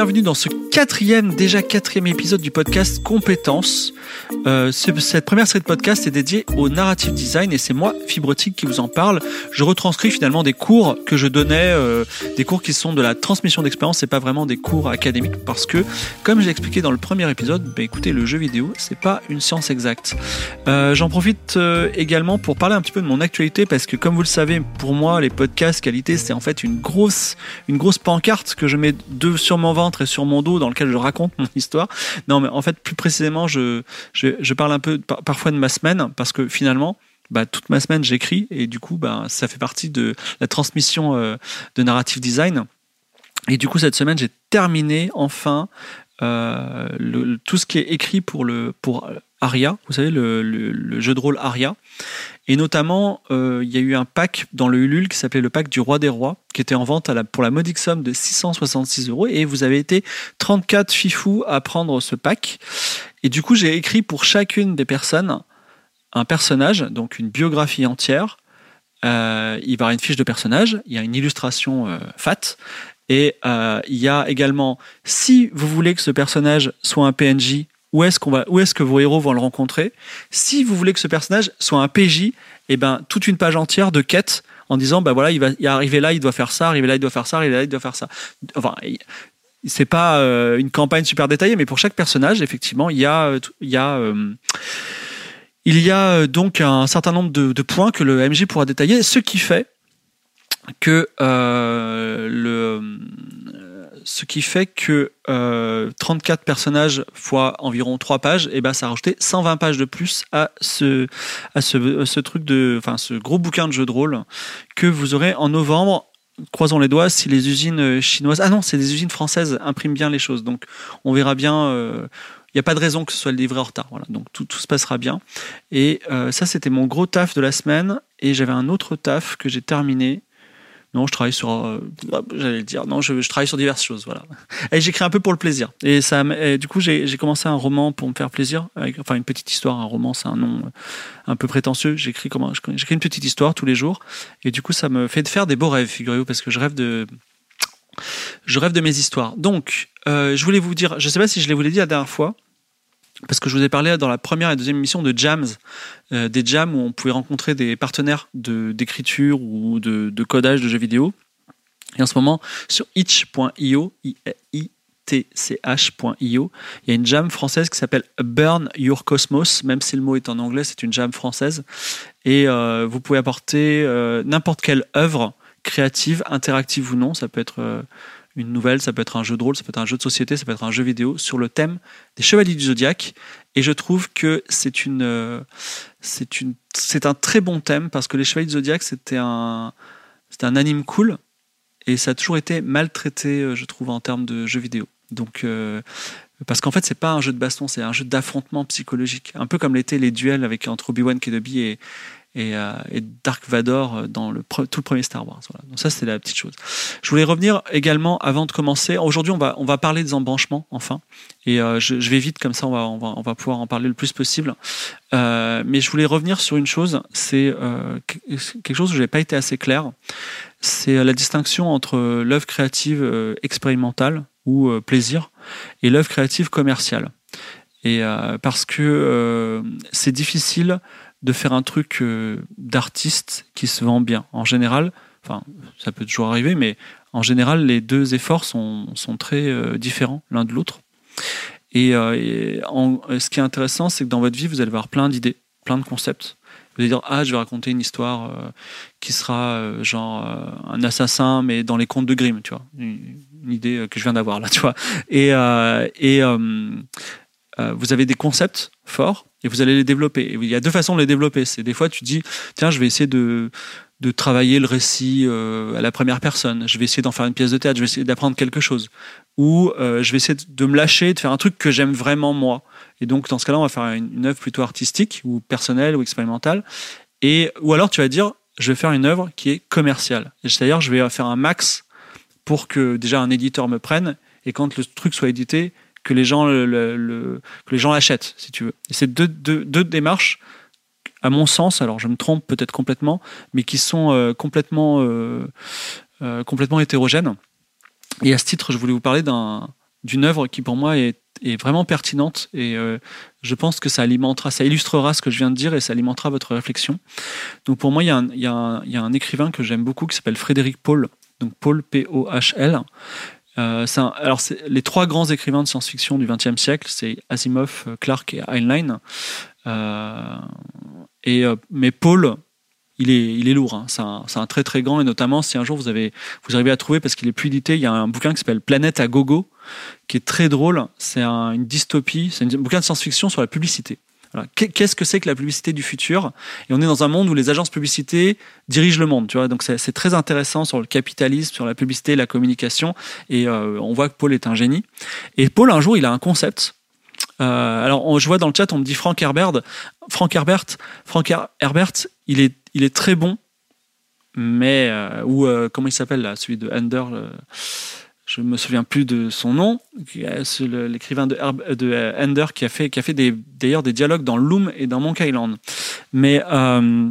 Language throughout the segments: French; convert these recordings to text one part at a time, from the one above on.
Bienvenue dans ce quatrième, déjà quatrième épisode du podcast Compétences. Euh, cette première série de podcast est dédiée au narrative design et c'est moi, Fibrotique, qui vous en parle. Je retranscris finalement des cours que je donnais, euh, des cours qui sont de la transmission d'expérience, c'est pas vraiment des cours académiques parce que, comme j'ai expliqué dans le premier épisode, bah, écoutez, le jeu vidéo, c'est pas une science exacte. Euh, J'en profite également pour parler un petit peu de mon actualité parce que, comme vous le savez, pour moi, les podcasts qualité, c'est en fait une grosse, une grosse pancarte que je mets sur mon ventre et sur mon dos dans lequel je raconte mon histoire. Non, mais en fait, plus précisément, je, je, je parle un peu parfois de ma semaine parce que finalement, bah, toute ma semaine, j'écris et du coup, bah, ça fait partie de la transmission euh, de narrative design. Et du coup, cette semaine, j'ai terminé enfin euh, le, tout ce qui est écrit pour, le, pour Aria, vous savez, le, jeu de rôle Aria. Et notamment, euh, il y a eu un pack dans le Ulule qui s'appelait le pack du Roi des Rois, qui était en vente pour la modique somme de 666 euros. Et vous avez été 34 fifous à prendre ce pack. Et du coup, j'ai écrit pour chacune des personnes un personnage, donc une biographie entière. Euh, il va y avoir une fiche de personnage, il y a une illustration euh, fat, et euh, il y a également, si vous voulez que ce personnage soit un PNJ, où est-ce qu'on va, où est-ce que vos héros vont le rencontrer Si vous voulez que ce personnage soit un PJ, eh ben toute une page entière de quêtes en disant bah voilà il va arriver là, il doit faire ça, arriver là, il doit faire ça, arriver là, il doit faire ça. Enfin, c'est pas euh, une campagne super détaillée, mais pour chaque personnage, effectivement, il y a il y a euh, il y a donc un certain nombre de, points que le MJ pourra détailler, ce qui fait que euh, le ce qui fait que euh, 34 personnages fois environ 3 pages, et ben ça a rajouté 120 pages de plus à ce, à ce, truc de, enfin ce gros bouquin de jeu de rôle que vous aurez en novembre. Croisons les doigts si les usines chinoises, ah non, c'est des usines françaises impriment bien les choses, donc on verra bien. Euh, il n'y a pas de raison que ce soit livré en retard. Voilà, donc tout, tout se passera bien. Et euh, ça, c'était mon gros taf de la semaine. Et j'avais un autre taf que j'ai terminé non, je travaille sur. Euh, J'allais le dire. Non, je, travaille sur diverses choses. Voilà. Et j'écris un peu pour le plaisir. Et ça, du coup, j'ai commencé un roman pour me faire plaisir. Enfin, une petite histoire. Un roman, c'est un nom un peu prétentieux. J'écris comment J'écris une petite histoire tous les jours. Et du coup, ça me fait de faire des beaux rêves, figurez-vous, parce que je rêve de. Je rêve de mes histoires. Donc, euh, je voulais vous dire. Je sais pas si je l'ai dit la dernière fois parce que je vous ai parlé dans la première et deuxième émission de jams, euh, des jams où on pouvait rencontrer des partenaires d'écriture ou de, codage de jeux vidéo. Et en ce moment, sur itch.io, il y a une jam française qui s'appelle Burn Your Cosmos, même si le mot est en anglais, c'est une jam française. Et euh, vous pouvez apporter euh, n'importe quelle œuvre créative, interactive ou non, ça peut être une nouvelle, ça peut être un jeu de rôle, ça peut être un jeu de société, ça peut être un jeu vidéo sur le thème des chevaliers du zodiaque. Et je trouve que c'est une, euh, c'est une, c'est un très bon thème parce que les chevaliers du zodiaque c'était un, c'était un anime cool et ça a toujours été maltraité, euh, je trouve, en termes de jeux vidéo. Donc, euh, parce qu'en fait, c'est pas un jeu de baston, c'est un jeu d'affrontement psychologique, un peu comme l'étaient les duels avec entre Obi-Wan Kenobi et et, euh, et, Dark Vador dans le tout le premier Star Wars. Donc ça c'est la petite chose. Je voulais revenir également avant de commencer. Aujourd'hui on va on va parler des embranchements enfin et euh, je, je, vais vite comme ça on va on va on va pouvoir en parler le plus possible. Euh, mais je voulais revenir sur une chose, c'est euh, quelque chose où j'ai pas été assez clair. C'est la distinction entre l'œuvre créative euh, expérimentale ou euh, plaisir et l'œuvre créative commerciale. Et parce que c'est difficile de faire un truc euh, d'artiste qui se vend bien. En général, enfin, ça peut toujours arriver, mais en général, les deux efforts sont, sont très euh, différents l'un de l'autre. Et, euh, et ce qui est intéressant, c'est que dans votre vie, vous allez avoir plein d'idées, plein de concepts. Vous allez dire, ah, je vais raconter une histoire qui sera genre un assassin, mais dans les contes de Grimm, tu vois. Une, une idée que je viens d'avoir là, tu vois. Et, et vous avez des concepts forts et vous allez les développer. Et il y a deux façons de les développer. C'est des fois tu dis tiens je vais essayer de de travailler le récit euh, à la première personne. Je vais essayer d'en faire une pièce de théâtre. Je vais essayer d'apprendre quelque chose. Ou euh, je vais essayer de me lâcher, de faire un truc que j'aime vraiment moi. Et donc dans ce cas-là, on va faire une, une, œuvre plutôt artistique ou personnelle ou expérimentale. Et ou alors tu vas dire je vais faire une œuvre qui est commerciale. C'est-à-dire je vais faire un max pour que déjà un éditeur me prenne et quand le truc soit édité, que les gens le, que les gens l'achètent, si tu veux. C'est deux, deux, démarches, à mon sens, alors je me trompe peut-être complètement, mais qui sont euh, complètement, euh, euh, complètement hétérogènes. Et à ce titre, je voulais vous parler d'une œuvre qui pour moi est, vraiment pertinente et je pense que ça alimentera, ça illustrera ce que je viens de dire et ça alimentera votre réflexion. Donc pour moi, il y a un, il y a un, écrivain que j'aime beaucoup qui s'appelle Frédéric Paul, donc Paul P-O-H-L. Euh, alors, les trois grands écrivains de science-fiction du XXe siècle, c'est Asimov, Clarke et Heinlein. Euh, et, mais Paul, il est, il est lourd. Hein. C'est un, très très grand et notamment si un jour vous avez, vous arrivez à trouver parce qu'il est plus édité, il y a un bouquin qui s'appelle Planète à gogo, qui est très drôle. C'est une dystopie, c'est un bouquin de science-fiction sur la publicité. Qu'est-ce que c'est que la publicité du futur? Et on est dans un monde où les agences publicité dirigent le monde, tu vois. Donc c'est très intéressant sur le capitalisme, sur la publicité, la communication. Et euh, on voit que Paul est un génie. Et Paul, un jour, il a un concept. Euh, alors, je vois dans le chat, on me dit Frank Herbert. Frank Herbert, Frank Herbert, il est il est très bon, mais euh, ou euh, comment il s'appelle là, celui de Ender, je me souviens plus de son nom, l'écrivain de, de Ender qui a fait qui a fait d'ailleurs des dialogues dans Loom et dans Monk Island. Mais euh,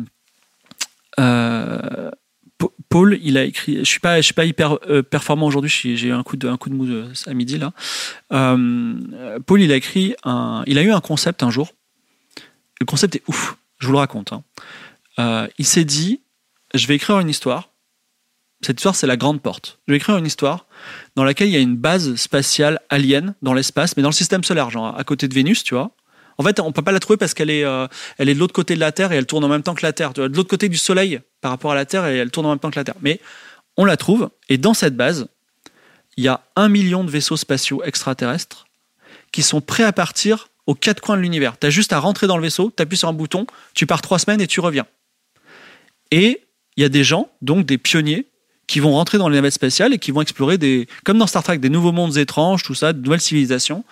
Paul, il a écrit. Je suis pas, je suis pas hyper performant aujourd'hui. J'ai un coup de, un coup de mou à midi là. Paul, il a écrit un, il a eu un concept un jour. Le concept est ouf. Je vous le raconte. Hein. Euh, il s'est dit, je vais écrire une histoire. Cette histoire, c'est la grande porte. Je vais écrire une histoire dans laquelle il y a une base spatiale alien dans l'espace, mais dans le système solaire, genre à côté de Vénus, tu vois. En fait, on peut pas la trouver parce qu'elle est, euh, est de l'autre côté de la Terre et elle tourne en même temps que la Terre. de l'autre côté du Soleil par rapport à la Terre et elle tourne en même temps que la Terre. Mais on la trouve et dans cette base, il y a un million de vaisseaux spatiaux extraterrestres qui sont prêts à partir aux quatre coins de l'univers. Tu as juste à rentrer dans le vaisseau, tu appuies sur un bouton, tu pars trois semaines et tu reviens. Et il y a des gens, donc des pionniers, qui vont rentrer dans les navettes spatiales et qui vont explorer des, comme dans Star Trek, des nouveaux mondes étranges, tout ça, de nouvelles civilisations.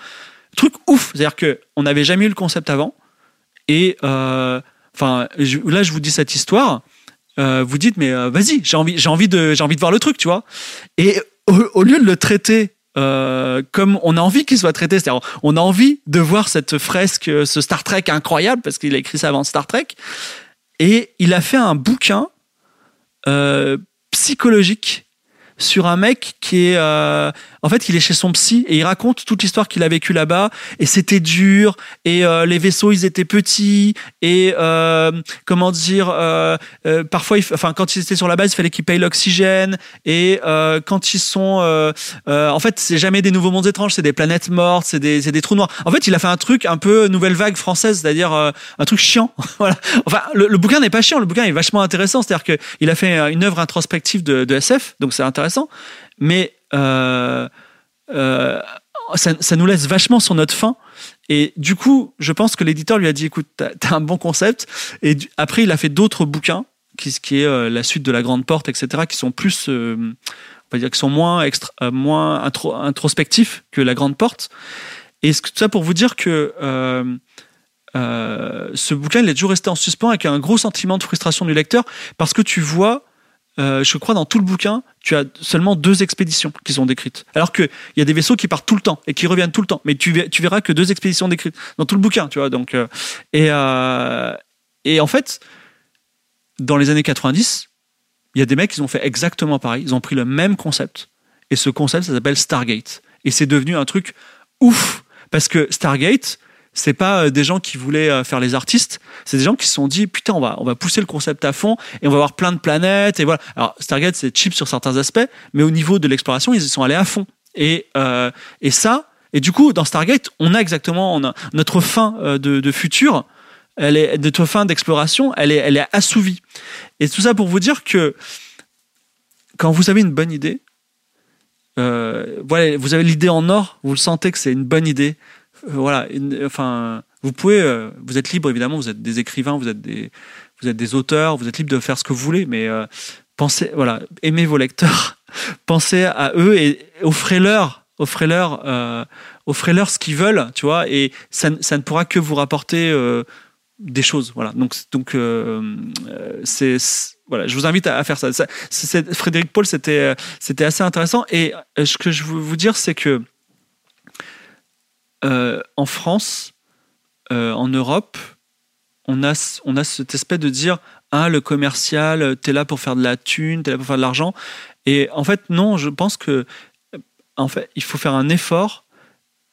Truc ouf, c'est-à-dire que on n'avait jamais eu le concept avant. Et euh, enfin, là, je vous dis cette histoire. Euh, vous dites, mais euh, vas-y, j'ai envie, j'ai envie de, j'ai envie de voir le truc, tu vois. Et au, lieu de le traiter comme on a envie qu'il soit traité. C'est-à-dire, on a envie de voir cette fresque, ce Star Trek incroyable, parce qu'il a écrit ça avant Star Trek. Et il a fait un bouquin psychologique sur un mec qui est euh, en fait il est chez son psy et il raconte toute l'histoire qu'il a vécue là-bas. Et c'était dur. Et euh, les vaisseaux ils étaient petits. Et euh, comment dire euh, euh, parfois enfin quand ils étaient sur la base il fallait qu'ils payent l'oxygène. Et quand ils sont en fait c'est jamais des nouveaux mondes étranges. C'est des planètes mortes. C'est des des trous noirs. En fait il a fait un truc un peu nouvelle vague française c'est-à-dire un truc chiant. Voilà. Enfin le, le bouquin n'est pas chiant. Le bouquin est vachement intéressant. C'est-à-dire que il a fait une œuvre introspective de, de SF donc c'est intéressant mais euh, euh, ça, nous laisse vachement sur notre fin. Et du coup, je pense que l'éditeur lui a dit écoute, t'as as un bon concept. Et après, il a fait d'autres bouquins, qui, qui est euh, la suite de La Grande Porte, etc., qui sont plus, on va dire, qui sont moins, extra, moins introspectifs que La Grande Porte. Et tout ça pour vous dire que ce bouquin, il est toujours resté en suspens avec un gros sentiment de frustration du lecteur, parce que tu vois euh, je crois dans tout le bouquin, tu as seulement deux expéditions qui sont décrites. Alors qu'il y a des vaisseaux qui partent tout le temps et qui reviennent tout le temps. Mais tu, verras que deux expéditions décrites dans tout le bouquin, tu vois. Donc, euh, et, euh, et en fait, dans les années 90, il y a des mecs qui ont fait exactement pareil. Ils ont pris le même concept. Et ce concept, ça s'appelle Stargate. Et c'est devenu un truc ouf. Parce que Stargate, c'est pas euh, des gens qui voulaient euh, faire les artistes, c'est des gens qui se sont dit putain on va on va pousser le concept à fond et on va avoir plein de planètes et voilà. Alors Stargate c'est cheap sur certains aspects, mais au niveau de l'exploration ils y sont allés à fond. Et euh, et ça et du coup dans Stargate on a exactement notre fin de, futur elle est notre fin d'exploration elle est assouvie. Et tout ça pour vous dire que quand vous avez une bonne idée vous avez l'idée en or, vous le sentez que c'est une bonne idée, voilà, enfin, vous pouvez, euh, vous êtes libre évidemment, vous êtes des écrivains, vous êtes des, vous êtes des auteurs, vous êtes libre de faire ce que vous voulez, mais euh, pensez, voilà, aimez vos lecteurs, pensez à eux et offrez-leur, offrez-leur, offrez-leur ce qu'ils veulent, tu vois, et ça, ça, ne pourra que vous rapporter des choses, voilà. Donc, donc, c'est voilà, je vous invite à, faire ça. ça Frédéric Paul, c'était, c'était assez intéressant. Et ce que je veux vous dire, c'est que euh, en France, euh, en Europe, on a, on a cette espèce de dire ah, le commercial, t'es là pour faire de la thune, t'es là pour faire de l'argent. Et en fait, non, je pense que en fait, il faut faire un effort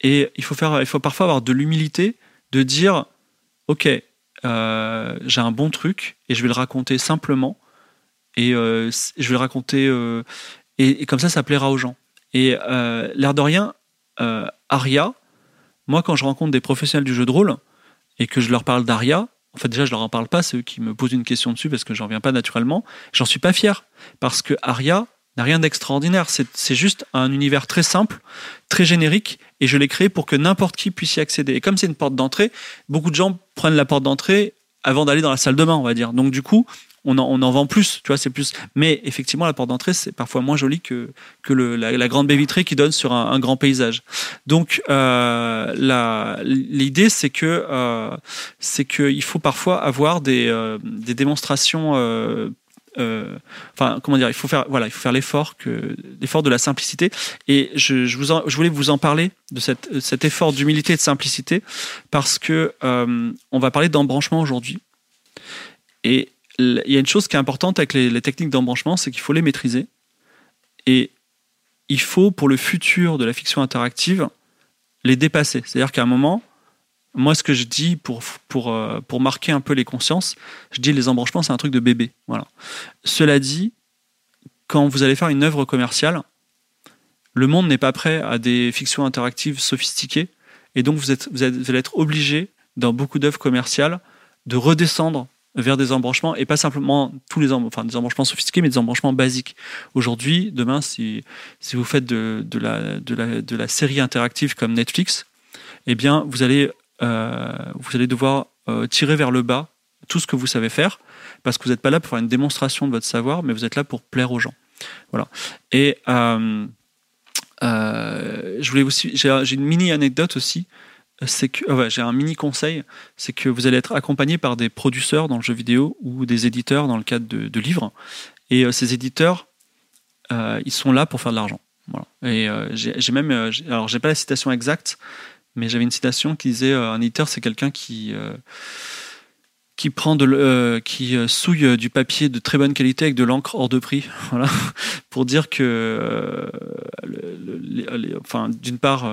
et il faut, faire, il faut parfois avoir de l'humilité de dire Ok, euh, j'ai un bon truc et je vais le raconter simplement et euh, je vais le raconter et, comme ça, ça plaira aux gens. Et l'air de rien, Aria, moi, quand je rencontre des professionnels du jeu de rôle et que je leur parle d'Aria, en fait, déjà, je leur en parle pas, c'est eux qui me posent une question dessus parce que j'en viens pas naturellement. J'en suis pas fier parce que Aria n'a rien d'extraordinaire. C'est juste un univers très simple, très générique et je l'ai créé pour que n'importe qui puisse y accéder. Et comme c'est une porte d'entrée, beaucoup de gens prennent la porte d'entrée avant d'aller dans la salle de bain, on va dire. Donc, du coup, on en, vend plus, tu vois, c'est plus. Mais effectivement, la porte d'entrée, c'est parfois moins joli que, que la, grande baie vitrée qui donne sur un, grand paysage. Donc, euh, l'idée, c'est que euh, c'est qu'il faut parfois avoir des, euh, des démonstrations. enfin, comment dire, il faut faire, voilà, il faut faire l'effort que l'effort de la simplicité. Et je, je, vous je voulais vous en parler de cette, cet effort d'humilité et de simplicité parce que on va parler d'embranchement aujourd'hui. Et il y a une chose qui est importante avec les, techniques d'embranchement, c'est qu'il faut les maîtriser. Et il faut, pour le futur de la fiction interactive, les dépasser. C'est-à-dire qu'à un moment, moi, ce que je dis pour, pour, euh, pour marquer un peu les consciences, je dis les embranchements, c'est un truc de bébé. Voilà. Cela dit, quand vous allez faire une œuvre commerciale, le monde n'est pas prêt à des fictions interactives sophistiquées. Et donc, vous, êtes, vous allez être obligé, dans beaucoup d'œuvres commerciales, de redescendre vers des embranchements et pas simplement tous les des embranchements sophistiqués mais des embranchements basiques. Aujourd'hui, demain si, vous faites de la série interactive comme Netflix, eh bien vous allez euh, vous allez devoir euh, tirer vers le bas tout ce que vous savez faire parce que vous n'êtes pas là pour faire une démonstration de votre savoir mais vous êtes là pour plaire aux gens. Voilà. Et euh, je voulais aussi j'ai une mini anecdote aussi c'est que ah j'ai un mini conseil, c'est que vous allez être accompagné par des producteurs dans le jeu vidéo ou des éditeurs dans le cadre de, livres. Et euh, ces éditeurs, euh, ils sont là pour faire de l'argent. Et euh, j'ai même, alors j'ai pas la citation exacte, mais j'avais une citation qui disait un éditeur, c'est quelqu'un qui qui prend de euh, qui euh, souille euh, du papier de très bonne qualité avec de l'encre hors de prix. Voilà. Pour dire que enfin d'une part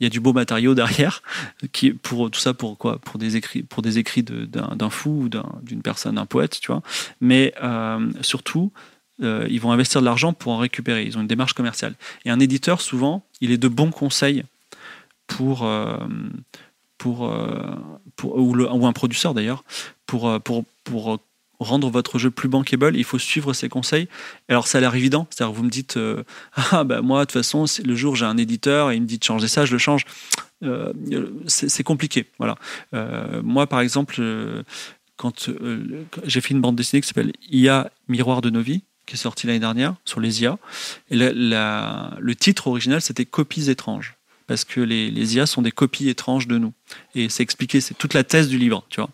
il y a du beau matériau derrière qui pour tout ça pour quoi? Pour des écrits pour des écrits d'un fou ou d'une personne un poète tu vois. Mais surtout ils vont investir de l'argent pour en récupérer. Ils ont une démarche commerciale. Et un éditeur souvent il est de bons conseils pour pour, pour ou, un producteur d'ailleurs pour, euh, pour, pour rendre votre jeu plus bankable, il faut suivre ces conseils. Alors ça a l'air évident, c'est-à-dire vous me dites euh, ah bah moi de toute façon le jour j'ai un éditeur et il me dit de changer ça, je le change. Euh, c'est compliqué, voilà. moi par exemple, quand j'ai fait une bande dessinée qui s'appelle IA Miroir de nos vies, qui est sortie l'année dernière sur les IA, et le titre original c'était Copies étranges parce que les, IA sont des copies étranges de nous. Et c'est expliqué, c'est toute la thèse du livre, tu vois.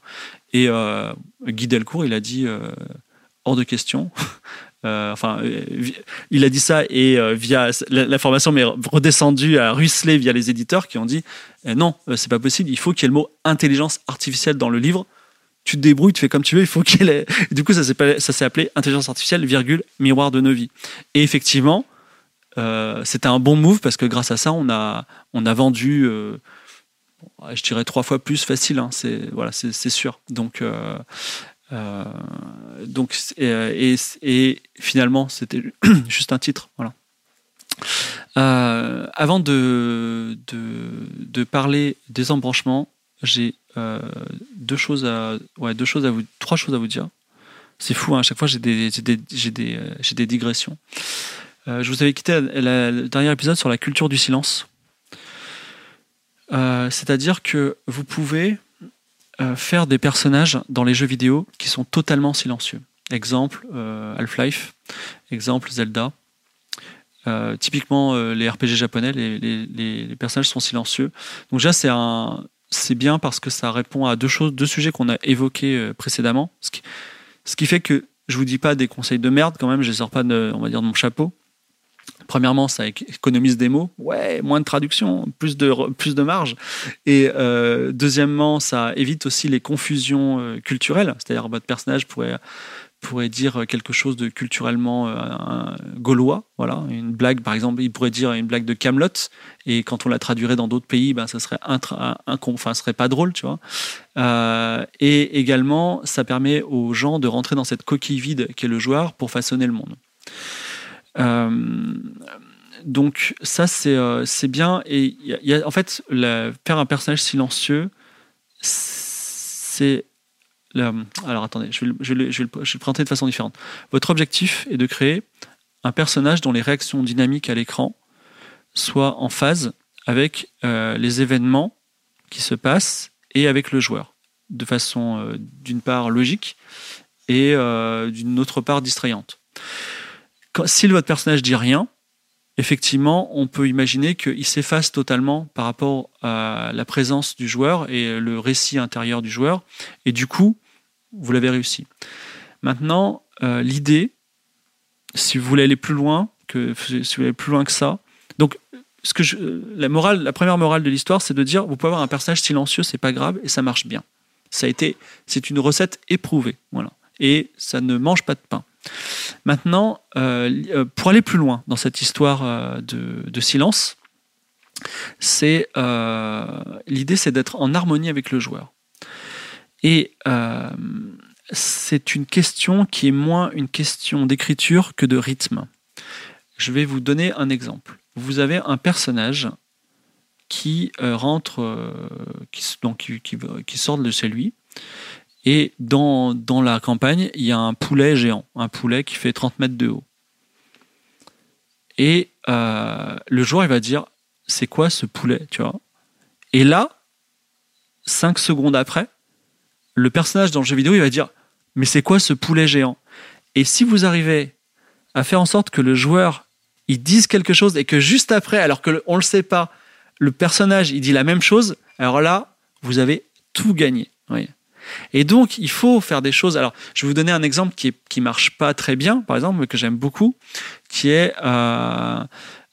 Et euh, Guy Delcourt, il a dit euh, hors de question. Euh, enfin, il a dit ça et via l'information m'est redescendue à ruisseler via les éditeurs qui ont dit non, c'est pas possible. Il faut qu'il y ait le mot intelligence artificielle dans le livre. Tu te débrouilles, tu fais comme tu veux. Il faut qu'il ait. du coup, ça s'est appelé intelligence artificielle virgule miroir de Novi. Et effectivement, c'était un bon move parce que grâce à ça, on a on a vendu je dirais trois fois plus facile, hein, c'est voilà, sûr. Donc, euh, euh, donc et, et, finalement, c'était juste un titre, voilà. Euh, avant de, de, parler des embranchements, j'ai deux choses ouais, deux choses à vous, trois choses à vous dire. C'est fou, hein, à chaque fois j'ai des, des, des, des, digressions. Je vous avais quitté le dernier épisode sur la culture du silence. Euh, c'est-à-dire que vous pouvez euh, faire des personnages dans les jeux vidéo qui sont totalement silencieux. Exemple euh, Half-Life, exemple Zelda. typiquement les RPG japonais, les, personnages sont silencieux. Donc déjà c'est un, c'est bien parce que ça répond à deux choses, deux sujets qu'on a évoqués précédemment. Ce qui, ce qui, fait que je vous dis pas des conseils de merde quand même, je les sors pas de, on va dire de mon chapeau. Premièrement, ça économise des mots. Ouais, moins de traduction, plus de, plus de marge. Et euh, deuxièmement, ça évite aussi les confusions euh, culturelles. C'est-à-dire, votre personnage pourrait, pourrait dire quelque chose de culturellement euh, gaulois. Voilà, une blague, par exemple, il pourrait dire une blague de Camelot, et quand on la traduirait dans d'autres pays, ben, ça serait un, enfin, serait pas drôle, tu vois. Euh, et également, ça permet aux gens de rentrer dans cette coquille vide qu'est le joueur pour façonner le monde. Euh, donc ça c'est bien et en fait faire un personnage silencieux c'est alors attendez, je vais, je, vais, je le présenter de façon différente. Votre objectif est de créer un personnage dont les réactions dynamiques à l'écran soient en phase avec euh, les événements qui se passent et avec le joueur, de façon euh, d'une part logique et euh, d'une autre part distrayante. Si votre personnage dit rien, effectivement, on peut imaginer qu'il s'efface totalement par rapport à la présence du joueur et le récit intérieur du joueur. Et du coup, vous l'avez réussi. Maintenant, euh, l'idée, si vous voulez aller plus loin, que, si vous voulez aller plus loin que ça, donc ce que la morale, la première morale de l'histoire, c'est de dire vous pouvez avoir un personnage silencieux, c'est pas grave et ça marche bien. Ça a été, c'est une recette éprouvée, voilà. Et ça ne mange pas de pain. Maintenant, euh, euh, pour aller plus loin dans cette histoire de, silence, c'est l'idée, c'est d'être en harmonie avec le joueur. Et euh, c'est une question qui est moins une question d'écriture que de rythme. Je vais vous donner un exemple. Vous avez un personnage qui euh, rentre, euh, qui, donc, qui, sort de chez lui, et dans, dans la campagne, il y a un poulet géant, un poulet qui fait 30 mètres de haut. Et le joueur, il va dire, c'est quoi ce poulet, tu Et là, 5 secondes après, le personnage dans le jeu vidéo, il va dire Mais c'est quoi ce poulet géant? Et si vous arrivez à faire en sorte que le joueur il dise quelque chose et que juste après, alors qu'on ne le sait pas, le personnage il dit la même chose, alors là, vous avez tout gagné. Et donc, il faut faire des choses. Alors, je vais vous donner un exemple qui ne marche pas très bien, par exemple, mais que j'aime beaucoup, qui est euh,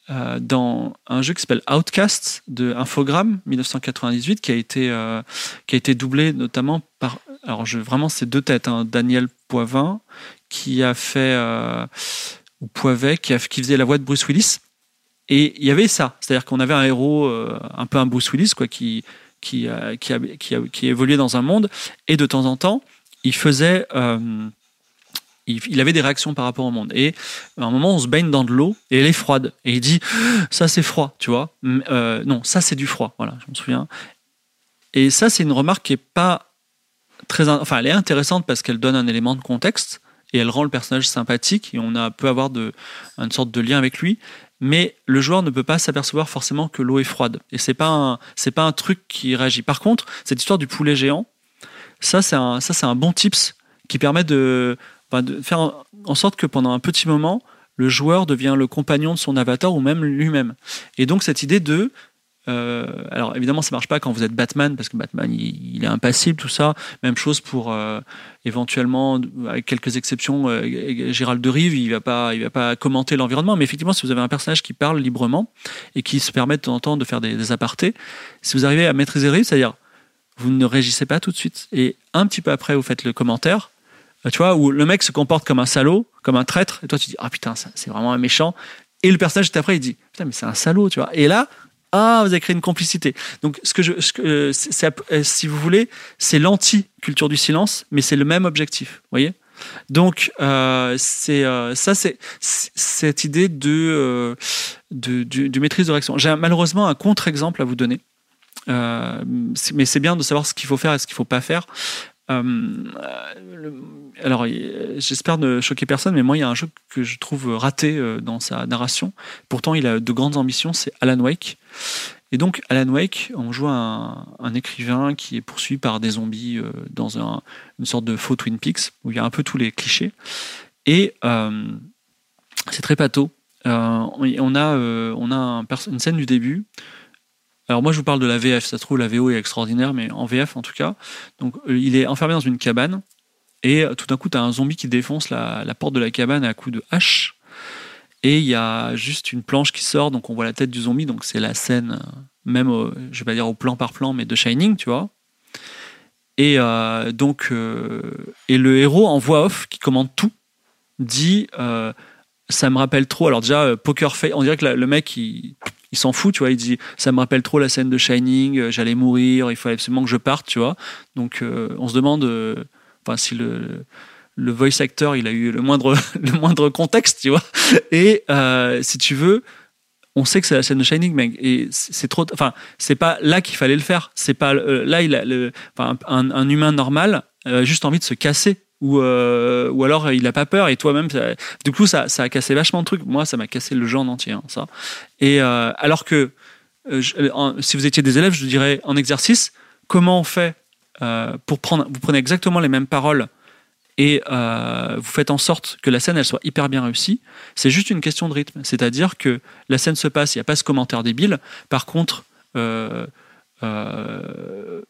euh, dans un jeu qui s'appelle Outcast de Infogrames 1998 qui a été euh, qui a été doublé notamment par alors vraiment c'est deux têtes hein, Daniel Poivin qui a fait ou Poivet qui qui faisait la voix de Bruce Willis. Et il y avait ça. C'est-à-dire qu'on avait un héros un peu un Bruce Willis quoi qui qui a, qui, qui évoluait dans un monde et de temps en temps il faisait il, avait des réactions par rapport au monde. Et à un moment, on se baigne dans de l'eau et elle est froide. Et il dit Ça, c'est froid, tu vois. Euh, non, ça, c'est du froid. Voilà, je me souviens. Et ça, c'est une remarque qui est pas très. Enfin, elle est intéressante parce qu'elle donne un élément de contexte et elle rend le personnage sympathique et on a, peut avoir de, une sorte de lien avec lui. Mais le joueur ne peut pas s'apercevoir forcément que l'eau est froide. Et c'est pas pas un truc qui réagit. Par contre, cette histoire du poulet géant, ça, c'est un, bon tips qui permet de, de faire en sorte que pendant un petit moment, le joueur devient le compagnon de son avatar ou même lui-même. Et donc cette idée de euh, alors évidemment, ça marche pas quand vous êtes Batman parce que Batman il, est impassible, tout ça. Même chose pour euh, éventuellement, avec quelques exceptions, euh, Gérald de Rive, il va pas, il va pas commenter l'environnement. Mais effectivement, si vous avez un personnage qui parle librement et qui se permet de temps en temps de faire des, des apartés, si vous arrivez à maîtriser Rive, c'est-à-dire vous ne réagissez pas tout de suite et un petit peu après vous faites le commentaire, tu vois, où le mec se comporte comme un salaud, comme un traître, et toi tu dis, ah putain, c'est vraiment un méchant. Et le personnage juste après, il dit, putain, mais c'est un salaud, tu vois. Et là, ah, vous avez créé une complicité. Donc, ce que je, euh, euh, si vous voulez, c'est l'anti-culture du silence, mais c'est le même objectif, voyez? Donc c'est ça, c'est cette idée de, de, maîtrise de réaction. J'ai malheureusement un contre-exemple à vous donner, mais c'est bien de savoir ce qu'il faut faire et ce qu'il faut pas faire. Euh, alors, j'espère ne choquer personne, mais moi, il y a un jeu que je trouve raté euh, dans sa narration. Pourtant, il a de grandes ambitions, c'est Alan Wake. Et donc, Alan Wake, on joue un, écrivain qui est poursuivi par des zombies euh, dans une sorte de faux Twin Peaks, où il y a un peu tous les clichés. Et c'est très pato. on a, une scène du début alors moi je vous parle de la VF, ça se trouve la VO est extraordinaire, mais en VF en tout cas. Donc euh, il est enfermé dans une cabane et euh, tout d'un coup tu as un zombie qui défonce la, porte de la cabane à coup de hache et il y a juste une planche qui sort, donc on voit la tête du zombie, donc c'est la scène, euh, même je vais pas dire au plan par plan, mais de Shining, tu vois. Et donc, et le héros en voix off qui commande tout dit ça me rappelle trop. Alors déjà, Poker Face, on dirait que le mec, il, il s'en fout, tu vois. Il dit, ça me rappelle trop la scène de Shining, j'allais mourir, il fallait absolument que je parte, tu vois. Donc, on se demande, si le, le voice actor, il a eu le moindre, le moindre contexte, tu vois. Et si tu veux, on sait que c'est la scène de Shining, mec. Et c'est trop. Enfin, c'est pas là qu'il fallait le faire. C'est pas euh, là, il enfin, un, humain normal a juste envie de se casser. Ou, euh, ou alors il a pas peur et toi-même du coup ça, ça a cassé vachement de trucs moi ça m'a cassé le genre entier hein, ça et euh, alors que si vous étiez des élèves je dirais en exercice comment on fait pour prendre vous prenez exactement les mêmes paroles et euh, vous faites en sorte que la scène elle soit hyper bien réussie. C'est juste une question de rythme, c'est-à-dire que la scène se passe, il n'y a pas ce commentaire débile. Par contre, euh, euh,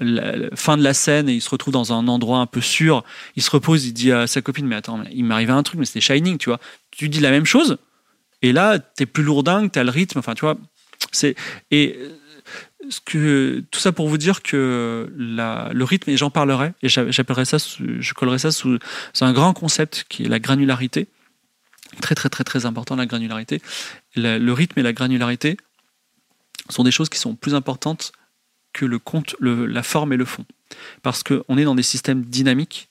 la, fin de la scène et il se retrouve dans un endroit un peu sûr. Il se repose, il dit à sa copine mais attends, il arrivé un truc, mais c'était Shining, tu vois. Tu dis la même chose et là t'es plus lourdingue, t'as le rythme, enfin tu vois. C'est et tout ça pour vous dire que le rythme, et j'en parlerai, et j'appellerai ça, je collerai ça sous, un grand concept qui est la granularité. Très, très, très, très important, la granularité. le rythme et la granularité sont des choses qui sont plus importantes que le compte, la forme et le fond. Parce qu'on est dans des systèmes dynamiques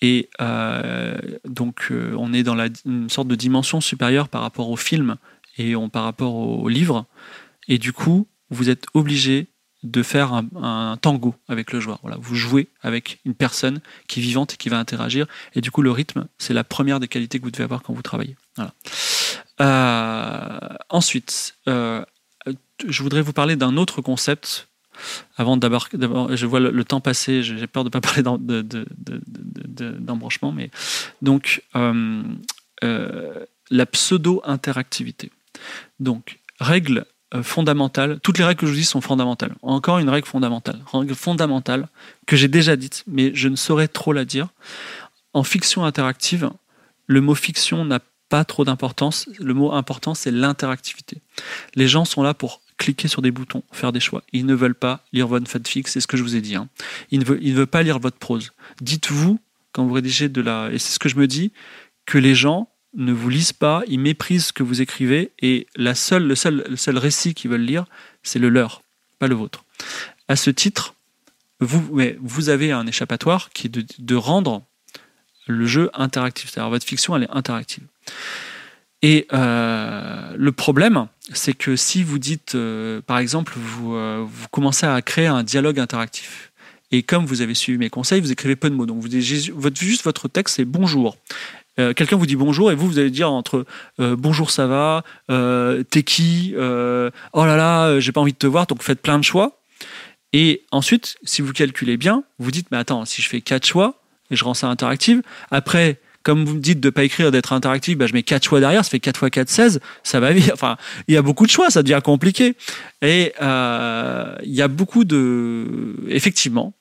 et euh, donc euh, on est dans une sorte de dimension supérieure par rapport au film et on, par rapport au livre. Et du coup, vous êtes obligé de faire un, tango avec le joueur. Voilà, vous jouez avec une personne qui est vivante et qui va interagir. Et du coup, le rythme, c'est la première des qualités que vous devez avoir quand vous travaillez. Euh, ensuite, euh, je voudrais vous parler d'un autre concept. Avant d'abord, je vois le, temps passer, j'ai peur de ne pas parler d'embranchement, donc euh, la pseudo-interactivité. Donc, règle fondamentale. Toutes les règles que je vous dis sont fondamentales. Encore une règle fondamentale. Règle fondamentale que j'ai déjà dite, mais je ne saurais trop la dire. En fiction interactive, le mot fiction n'a pas trop d'importance. Le mot important, c'est l'interactivité. Les gens sont là pour cliquer sur des boutons, faire des choix. Ils ne veulent pas lire votre fanfic, c'est ce que je vous ai dit. Hein. Ils ne veulent pas lire votre prose. Dites-vous, quand vous rédigez de la... Et c'est ce que je me dis, que les gens ne vous lisent pas, ils méprisent ce que vous écrivez et la seule, le, seul, le seul récit qu'ils veulent lire, c'est le leur, pas le vôtre. À ce titre, vous, vous avez un échappatoire qui est de, rendre le jeu interactif. C'est-à-dire votre fiction, elle est interactive. Et euh, le problème, c'est que si vous dites, euh, par exemple, vous, euh, vous commencez à créer un dialogue interactif, et comme vous avez suivi mes conseils, vous écrivez peu de mots. Donc, vous dites juste votre texte, c'est bonjour. Euh, quelqu'un vous dit bonjour et vous, vous allez dire entre euh, bonjour, ça va, euh, t'es qui, oh là là, j'ai pas envie de te voir, donc faites plein de choix. Et ensuite, si vous calculez bien, vous dites, mais attends, si je fais quatre choix et je rends ça interactif, après, comme vous me dites de pas écrire, d'être interactif, bah, je mets quatre choix derrière, ça fait 4 fois 4, 16, ça va vite. Enfin, il y a beaucoup de choix, ça devient compliqué. Et il y a beaucoup de... Effectivement,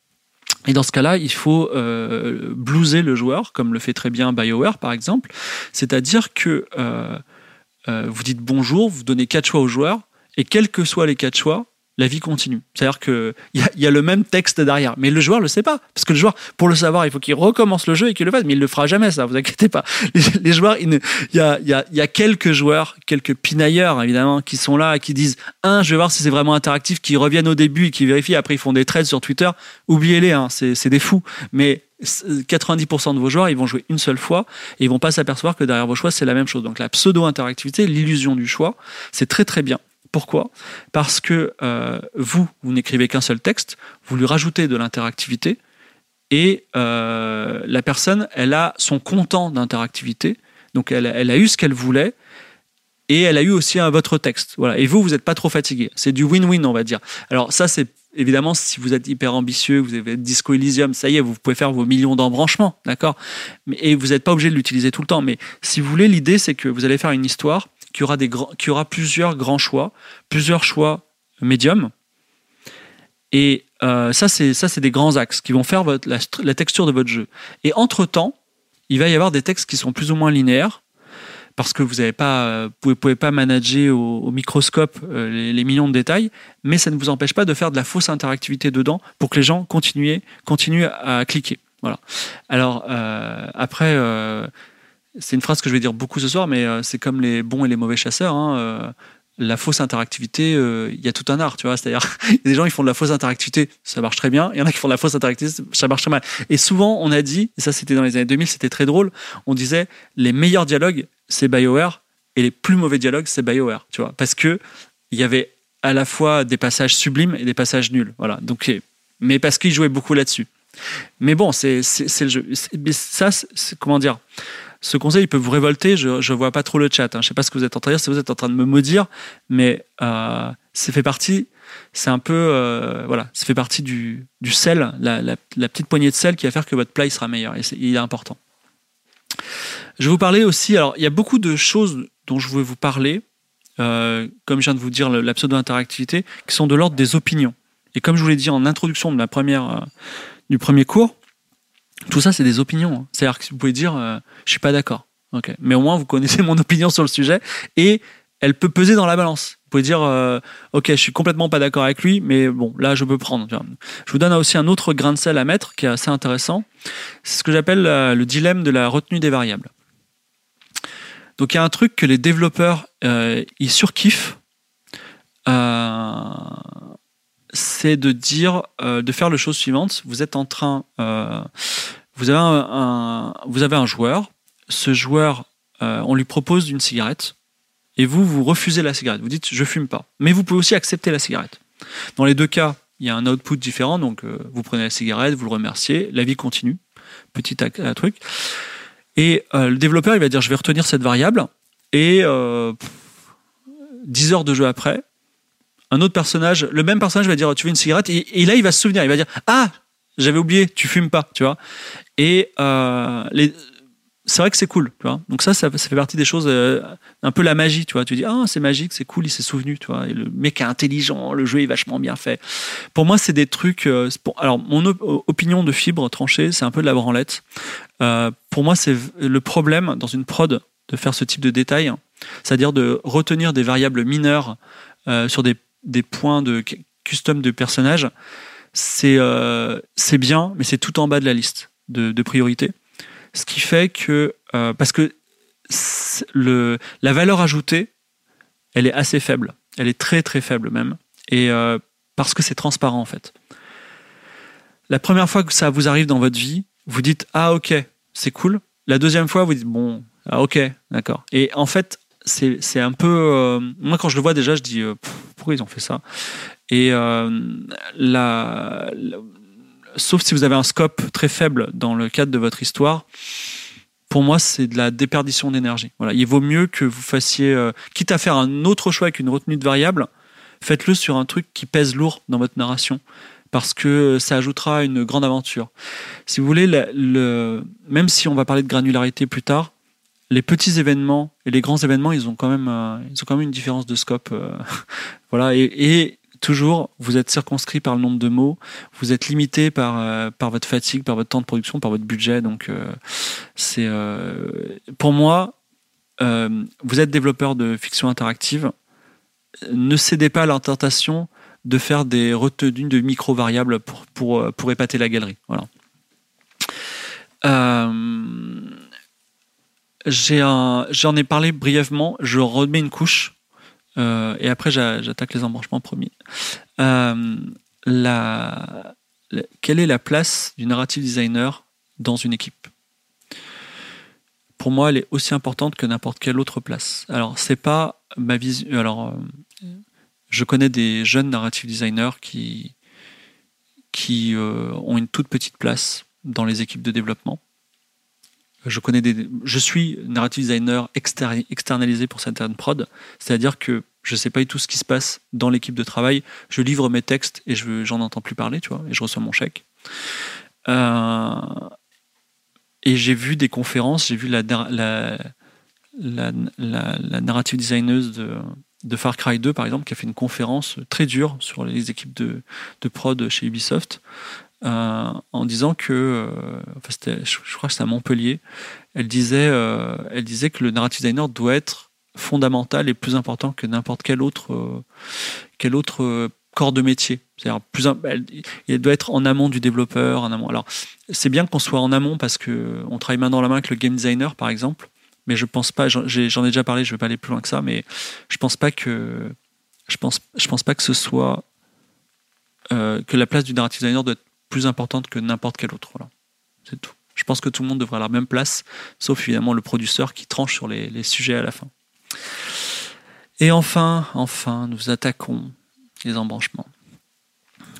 et dans ce cas-là, il faut euh, blouser le joueur, comme le fait très bien BioWare par exemple. C'est-à-dire que euh, euh, vous dites bonjour, vous donnez quatre choix au joueur, et quels que soient les quatre choix, la vie continue. C'est-à-dire qu'il y, y, a le même texte derrière, mais le joueur le sait pas. Parce que le joueur, pour le savoir, il faut qu'il recommence le jeu et qu'il le fasse, mais il le fera jamais, ça, vous inquiétez pas. Les, joueurs, a, a, il y a quelques joueurs, quelques pinailleurs, évidemment, qui sont là, qui disent, un, je vais voir si c'est vraiment interactif, qui reviennent au début et qui vérifient, après ils font des trades sur Twitter. Oubliez-les, hein, c'est des fous. Mais 90% de vos joueurs, ils vont jouer une seule fois et ils vont pas s'apercevoir que derrière vos choix, c'est la même chose. Donc la pseudo-interactivité, l'illusion du choix, c'est très très bien. Pourquoi? Parce que euh, vous, vous n'écrivez qu'un seul texte, vous lui rajoutez de l'interactivité, et euh, la personne, elle a son content d'interactivité, donc elle, a eu ce qu'elle voulait, et elle a eu aussi un votre texte. Voilà. Et vous, vous n'êtes pas trop fatigué. C'est du win-win, on va dire. Alors ça, c'est évidemment si vous êtes hyper ambitieux, vous avez Disco Elysium, ça y est, vous pouvez faire vos millions d'embranchements, d'accord? Et vous n'êtes pas obligé de l'utiliser tout le temps. Mais si vous voulez, l'idée, c'est que vous allez faire une histoire qui aura, des qui aura plusieurs grands choix, plusieurs choix médiums. Et euh, ça, c'est ça, c'est des grands axes qui vont faire la, texture de votre jeu. Et entre temps, il va y avoir des textes qui sont plus ou moins linéaires, parce que vous ne pas, pouvez, pouvez, pas manager au, microscope les, millions de détails, mais ça ne vous empêche pas de faire de la fausse interactivité dedans pour que les gens continuent, continuent à cliquer. Voilà. Alors après, c'est une phrase que je vais dire beaucoup ce soir, mais c'est comme les bons et les mauvais chasseurs. Hein, la fausse interactivité, euh, il y a tout un art, tu vois. C'est-à-dire, des gens qui font de la fausse interactivité, ça marche très bien. Il y en a qui font de la fausse interactivité, ça marche très mal. Et souvent, on a dit, et ça c'était dans les années 2000, c'était très drôle, on disait les meilleurs dialogues, c'est BioWare, et les plus mauvais dialogues, c'est BioWare, tu vois. Parce que il y avait à la fois des passages sublimes et des passages nuls, voilà. Donc, mais parce qu'ils jouaient beaucoup là-dessus. Mais bon, c'est le jeu. Ça, comment dire? Ce conseil, il peut vous révolter. Je ne vois pas trop le chat. Hein. Je sais pas ce que vous êtes en train de dire, si vous êtes en train de me maudire, mais euh, ça fait partie. C'est un peu, euh, voilà, ça fait partie du, sel, la, petite poignée de sel qui va faire que votre play sera meilleur. Il est important. Je vais vous parler aussi. Alors, il y a beaucoup de choses dont je veux vous parler, euh, comme je viens de vous dire, la pseudo-interactivité, qui sont de l'ordre des opinions. Et comme je vous l'ai dit en introduction de la première, du premier cours, tout ça, c'est des opinions. Hein. C'est-à-dire que vous pouvez dire, euh, je suis pas d'accord. Mais au moins, vous connaissez mon opinion sur le sujet et elle peut peser dans la balance. Vous pouvez dire, euh, ok, je suis complètement pas d'accord avec lui, mais bon, là, je peux prendre. Je vous donne aussi un autre grain de sel à mettre qui est assez intéressant. C'est ce que j'appelle euh, le dilemme de la retenue des variables. Donc, il y a un truc que les développeurs, ils surkiffent. C'est de dire, de faire le chose suivante. Vous êtes en train vous avez un, vous avez un joueur. Ce joueur, euh, on lui propose une cigarette. Et vous, vous refusez la cigarette. Vous dites, je fume pas. Mais vous pouvez aussi accepter la cigarette. Dans les deux cas, il y a un output différent. Donc, euh, vous prenez la cigarette, vous le remerciez, la vie continue. Petit truc. Et euh, le développeur, il va dire, je vais retenir cette variable. Et 10 heures de jeu après, un autre personnage, le même personnage va dire, tu veux une cigarette? Et, là, il va se souvenir. Il va dire, ah, j'avais oublié, tu fumes pas, tu vois. Et euh, c'est vrai que c'est cool, tu vois. Donc ça, ça, fait partie des choses, euh, un peu la magie, tu vois. Tu dis, ah, c'est magique, c'est cool, il s'est souvenu, tu vois. Le mec est intelligent, le jeu est vachement bien fait. Pour moi, c'est des trucs. Euh, alors, mon opinion de fibre tranchée, c'est un peu de la branlette. pour moi, c'est le problème dans une prod de faire ce type de détails, c'est-à-dire de retenir des variables mineures sur des, des points de custom de personnages. C'est c'est bien, mais c'est tout en bas de la liste de, priorité. Ce qui fait que, euh, parce que le, la valeur ajoutée, elle est assez faible. Elle est très très faible même. Et euh, parce que c'est transparent en fait. La première fois que ça vous arrive dans votre vie, vous dites Ah ok, c'est cool. La deuxième fois, vous dites Bon, ah, ok, d'accord. Et en fait, c'est un peu. Euh, moi, quand je le vois déjà, je dis Pourquoi ils ont fait ça? Et la, sauf si vous avez un scope très faible dans le cadre de votre histoire, pour moi, c'est de la déperdition d'énergie. Voilà, il vaut mieux que vous fassiez, euh, quitte à faire un autre choix avec une retenue de variable, faites-le sur un truc qui pèse lourd dans votre narration, parce que ça ajoutera une grande aventure. Si vous voulez, le, même si on va parler de granularité plus tard, les petits événements et les grands événements, ils ont quand même, euh, une différence de scope. Euh, et, toujours, vous êtes circonscrit par le nombre de mots, vous êtes limité par, euh, votre fatigue, par votre temps de production, par votre budget. Donc, pour moi, vous êtes développeur de fiction interactive, ne cédez pas à la tentation de faire des retenues de micro-variables pour, pour, pour épater la galerie. Voilà. J'en ai parlé brièvement, je remets une couche euh, et après, j'attaque les embranchements promis. Euh, quelle est la place du narrative designer dans une équipe? Pour moi, elle est aussi importante que n'importe quelle autre place. Alors, c'est pas ma vision. Alors, euh, je connais des jeunes narrative designers qui, qui ont une toute petite place dans les équipes de développement. Je connais des, je suis narrative designer externalisé pour certaines prod, c'est-à-dire que je sais pas du tout ce qui se passe dans l'équipe de travail. Je livre mes textes et je j'en entends plus parler, tu vois, et je reçois mon chèque. Euh, et j'ai vu des conférences, j'ai vu la, narrative designeuse de, de, Far Cry 2, par exemple, qui a fait une conférence très dure sur les équipes de, de prod chez Ubisoft, euh, en disant que, euh, enfin je, crois que c'était à Montpellier, elle disait, elle disait que le narrative designer doit être fondamental et plus important que n'importe quel autre, quel autre corps de métier. C'est-à-dire il doit être en amont du développeur, en amont. Alors, c'est bien qu'on soit en amont parce que on travaille main dans la main avec le game designer, par exemple. Mais je pense pas, j'en ai, déjà parlé, je vais pas aller plus loin que ça, mais je pense pas que, je pense, je pense pas que ce soit euh, que la place du narrative designer doit être plus importante que n'importe quel autre. Voilà, c'est tout. Je pense que tout le monde devrait avoir la même place, sauf évidemment le producteur qui tranche sur les, sujets à la fin. Et enfin, enfin, nous attaquons les embranchements.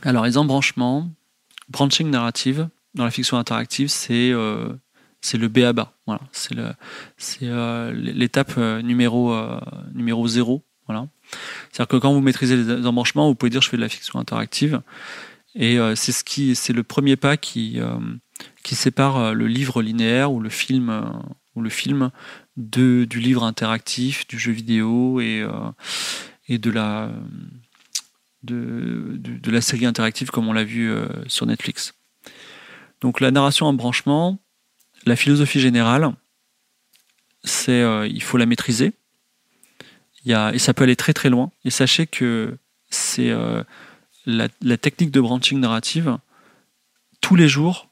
Alors, les embranchements, branching narrative, dans la fiction interactive, c'est euh, le BABA. Voilà, c'est c'est euh, l'étape euh, numéro numéro zéro. Voilà. C'est-à-dire que quand vous maîtrisez les embranchements, vous pouvez dire je fais de la fiction interactive. Et c'est ce qui, c'est le premier pas qui qui sépare le livre linéaire ou le film ou le film de du livre interactif, du jeu vidéo et et de la de, de, la série interactive comme on l'a vu euh, sur Netflix. Donc la narration en branchement, la philosophie générale, c'est euh, il faut la maîtriser. Il y a, et ça peut aller très très loin. Et sachez que c'est euh, la, technique de branching narrative. Tous les jours,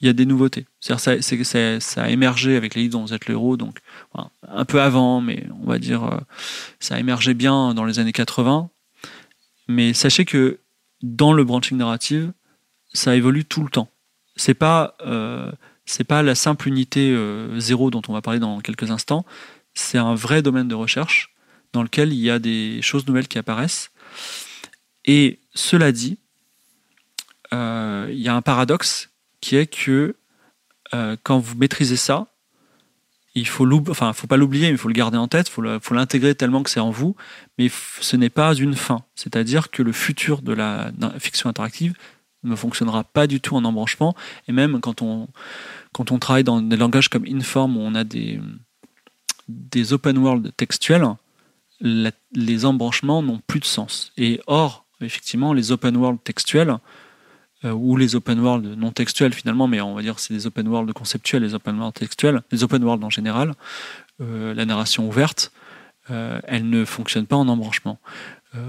il y a des nouveautés. C'est-à-dire ça, ça, a émergé avec les livres dont vous êtes le donc un peu avant, mais on va dire ça a émergé bien dans les années 80. Mais sachez que dans le branching narrative, ça évolue tout le temps. C'est pas euh, c'est pas la simple unité euh, zéro dont on va parler dans quelques instants. C'est un vrai domaine de recherche dans lequel il y a des choses nouvelles qui apparaissent. Et cela dit, euh, il y a un paradoxe qui est que quand vous maîtrisez ça, il faut faut pas l'oublier, mais il faut le garder en tête, il faut l'intégrer tellement que c'est en vous, mais ce n'est pas une fin. C'est-à-dire que le futur de la fiction interactive ne fonctionnera pas du tout en embranchement, et même quand on, quand on travaille dans des langages comme Inform, où on a des, des open world textuels, les embranchements n'ont plus de sens. Et or, effectivement, les open world textuels, euh, ou les open world non textuels finalement, mais on va dire c'est des open world conceptuels, les open world textuels, les open world en général, euh, la narration ouverte, euh, elle ne fonctionne pas en embranchement.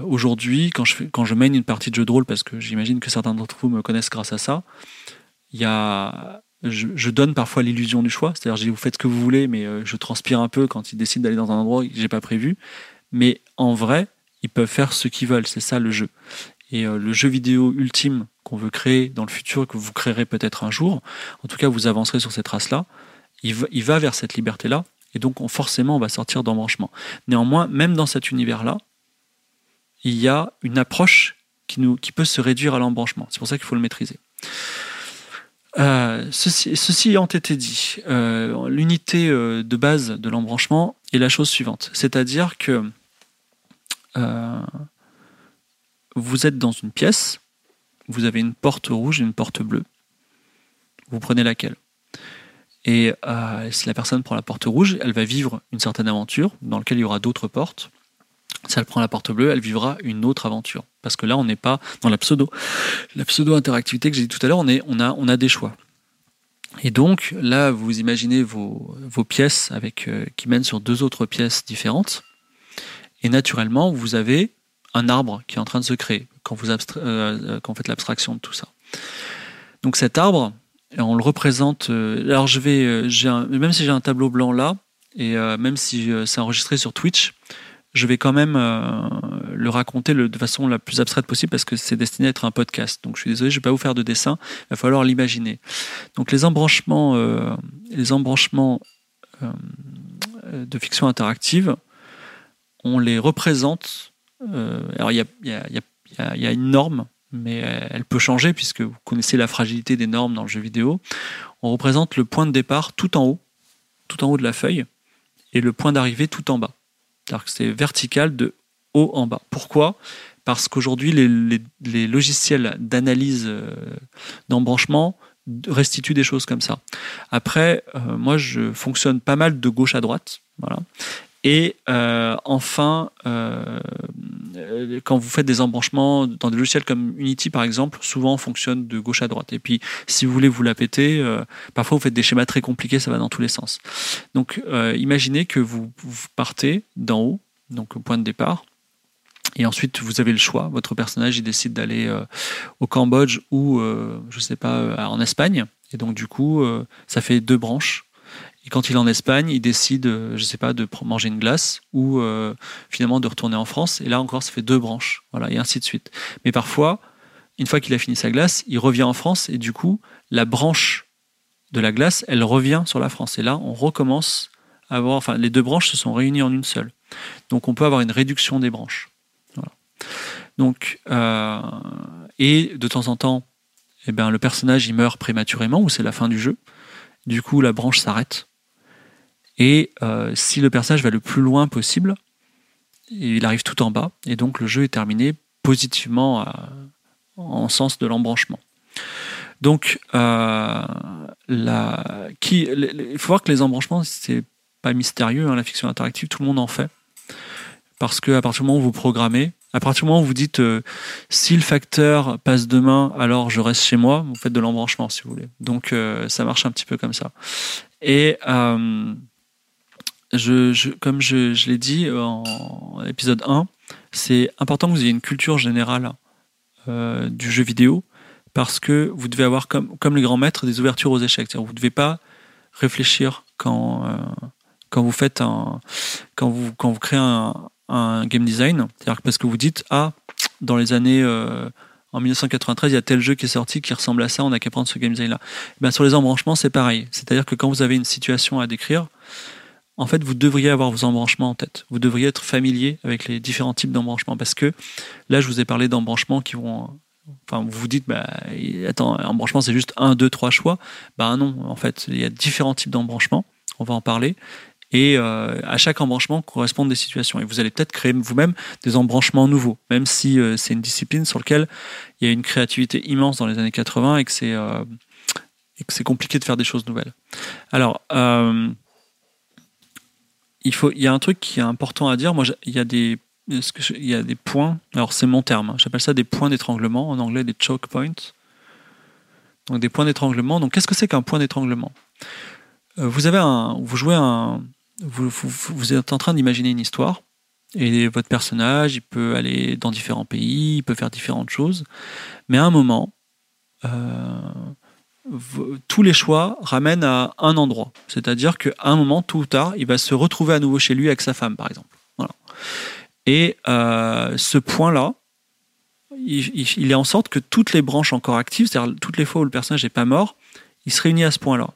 Aujourd'hui, quand je, mène une partie de jeu de rôle, parce que j'imagine que certains d'entre vous me connaissent grâce à ça, y a, je, je, donne parfois l'illusion du choix, c'est-à-dire je dis vous faites ce que vous voulez, mais je transpire un peu quand ils décident d'aller dans un endroit que j'ai pas prévu. Mais en vrai, ils peuvent faire ce qu'ils veulent, c'est ça le jeu. Et le jeu vidéo ultime qu'on veut créer dans le futur, que vous créerez peut-être un jour, en tout cas vous avancerez sur cette trace-là, il va, vers cette liberté-là, et donc on, forcément on va sortir d'embranchement. Néanmoins, même dans cet univers-là, il y a une approche qui, peut se réduire à l'embranchement. C'est pour ça qu'il faut le maîtriser. Euh, ceci, ayant été dit, euh, l'unité euh, de base de l'embranchement est la chose suivante, c'est-à-dire que vous êtes dans une pièce, vous avez une porte rouge et une porte bleue. Vous prenez laquelle? Et euh, si la personne prend la porte rouge, elle va vivre une certaine aventure dans laquelle il y aura d'autres portes. Si elle prend la porte bleue, elle vivra une autre aventure. Parce que là, on n'est pas dans la pseudo. La pseudo-interactivité que j'ai dit tout à l'heure, on, a, des choix. Et donc, là, vous imaginez vos, vos pièces avec, euh, qui mènent sur deux autres pièces différentes. Et naturellement, vous avez un arbre qui est en train de se créer quand vous, euh, quand faites l'abstraction de tout ça. Donc cet arbre, on le représente. Euh, alors je vais, euh, même si j'ai un tableau blanc là, et même si c'est enregistré sur Twitch, je vais quand même le raconter de façon la plus abstraite possible parce que c'est destiné à être un podcast. Donc je suis désolé, je ne vais pas vous faire de dessin, il va falloir l'imaginer. Donc les embranchements, les embranchements de fiction interactive, on les représente. alors il y a, une norme, mais elle peut changer puisque vous connaissez la fragilité des normes dans le jeu vidéo. On représente le point de départ tout en haut, tout en haut de la feuille, et le point d'arrivée tout en bas. C'est-à-dire que c'est vertical de haut en bas. Pourquoi? Parce qu'aujourd'hui, les, logiciels d'analyse euh, d'embranchement restituent des choses comme ça. Après, euh, moi, je fonctionne pas mal de gauche à droite. Voilà. Et euh, enfin, euh, quand vous faites des embranchements dans des logiciels comme Unity par exemple, souvent on fonctionne de gauche à droite. Et puis si vous voulez vous la péter, euh, parfois vous faites des schémas très compliqués, ça va dans tous les sens. Donc imaginez que vous, partez d'en haut, donc au point de départ, et ensuite, vous avez le choix. Votre personnage, il décide d'aller au Cambodge ou, je sais pas, en Espagne. Et donc, du coup, ça fait deux branches. Et quand il est en Espagne, il décide, euh, je sais pas, de manger une glace ou euh, finalement de retourner en France. Et là encore, ça fait deux branches, voilà, et ainsi de suite. Mais parfois, une fois qu'il a fini sa glace, il revient en France et du coup, la branche de la glace, elle revient sur la France. Et là, on recommence à avoir, enfin, les deux branches se sont réunies en une seule. Donc, on peut avoir une réduction des branches. Donc, euh, et de temps en temps, eh ben, le personnage il meurt prématurément ou c'est la fin du jeu. Du coup, la branche s'arrête. Et euh, si le personnage va le plus loin possible, il arrive tout en bas, et donc le jeu est terminé positivement en sens de l'embranchement. Donc, euh, il faut voir que les embranchements, c'est pas mystérieux, hein, la fiction interactive, tout le monde en fait. Parce qu'à partir du moment où vous programmez, à partir du moment où vous dites euh, si le facteur passe demain, alors je reste chez moi, vous faites de l'embranchement si vous voulez. Donc ça marche un petit peu comme ça. Et comme je, l'ai dit en épisode 1, c'est important que vous ayez une culture générale euh, du jeu vidéo parce que vous devez avoir, comme, les grands maîtres, des ouvertures aux échecs. Vous ne devez pas réfléchir quand, euh, quand vous faites un, quand vous, quand vous créez un, game design. C'est-à-dire parce que vous dites, ah, dans les années, euh, en 1993, il y a tel jeu qui est sorti qui ressemble à ça, on n'a qu'à prendre ce game design-là. Ben, sur les embranchements, c'est pareil. C'est-à-dire que quand vous avez une situation à décrire, en fait, vous devriez avoir vos embranchements en tête. Vous devriez être familier avec les différents types d'embranchements parce que là, je vous ai parlé d'embranchements qui vont. Enfin, vous vous dites, bah, attends, embranchement, c'est juste un, deux, trois choix. Bah non, en fait, il y a différents types d'embranchements. On va en parler. Et euh, à chaque embranchement correspondent des situations. Et vous allez peut-être créer vous-même des embranchements nouveaux, même si euh, c'est une discipline sur laquelle il y a une créativité immense dans les années 80 et que c'est euh, compliqué de faire des choses nouvelles. Alors, il, y a un truc qui est important à dire. Moi, il y a des, points. Alors, c'est mon terme. Hein. J'appelle ça des points d'étranglement. En anglais, des choke points. Donc, des points d'étranglement. Donc, qu'est-ce que c'est qu'un point d'étranglement? Euh, Vous avez un, vous jouez un, vous, êtes en train d'imaginer une histoire. Et votre personnage, il peut aller dans différents pays, il peut faire différentes choses. Mais à un moment, euh, tous les choix ramènent à un endroit. C'est-à-dire qu'à un moment, tout ou tard, il va se retrouver à nouveau chez lui avec sa femme, par exemple. Et euh, ce point-là, il, est en sorte que toutes les branches encore actives, c'est-à-dire toutes les fois où le personnage n'est pas mort, il se réunit à ce point-là.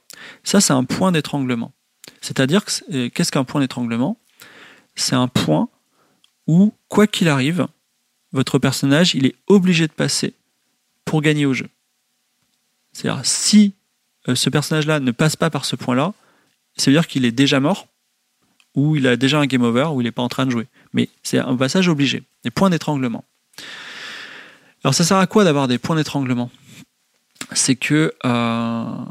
Ça, c'est un point d'étranglement. C'est-à-dire, euh, qu'est-ce qu'un point d'étranglement? C'est un point où, quoi qu'il arrive, votre personnage, il est obligé de passer pour gagner au jeu. C'est-à-dire, si euh, ce personnage-là ne passe pas par ce point-là, ça veut dire qu'il est déjà mort, ou il a déjà un game over, ou il n'est pas en train de jouer. Mais c'est un passage obligé. Des points d'étranglement. Alors ça sert à quoi d'avoir des points d'étranglement? C'est que euh,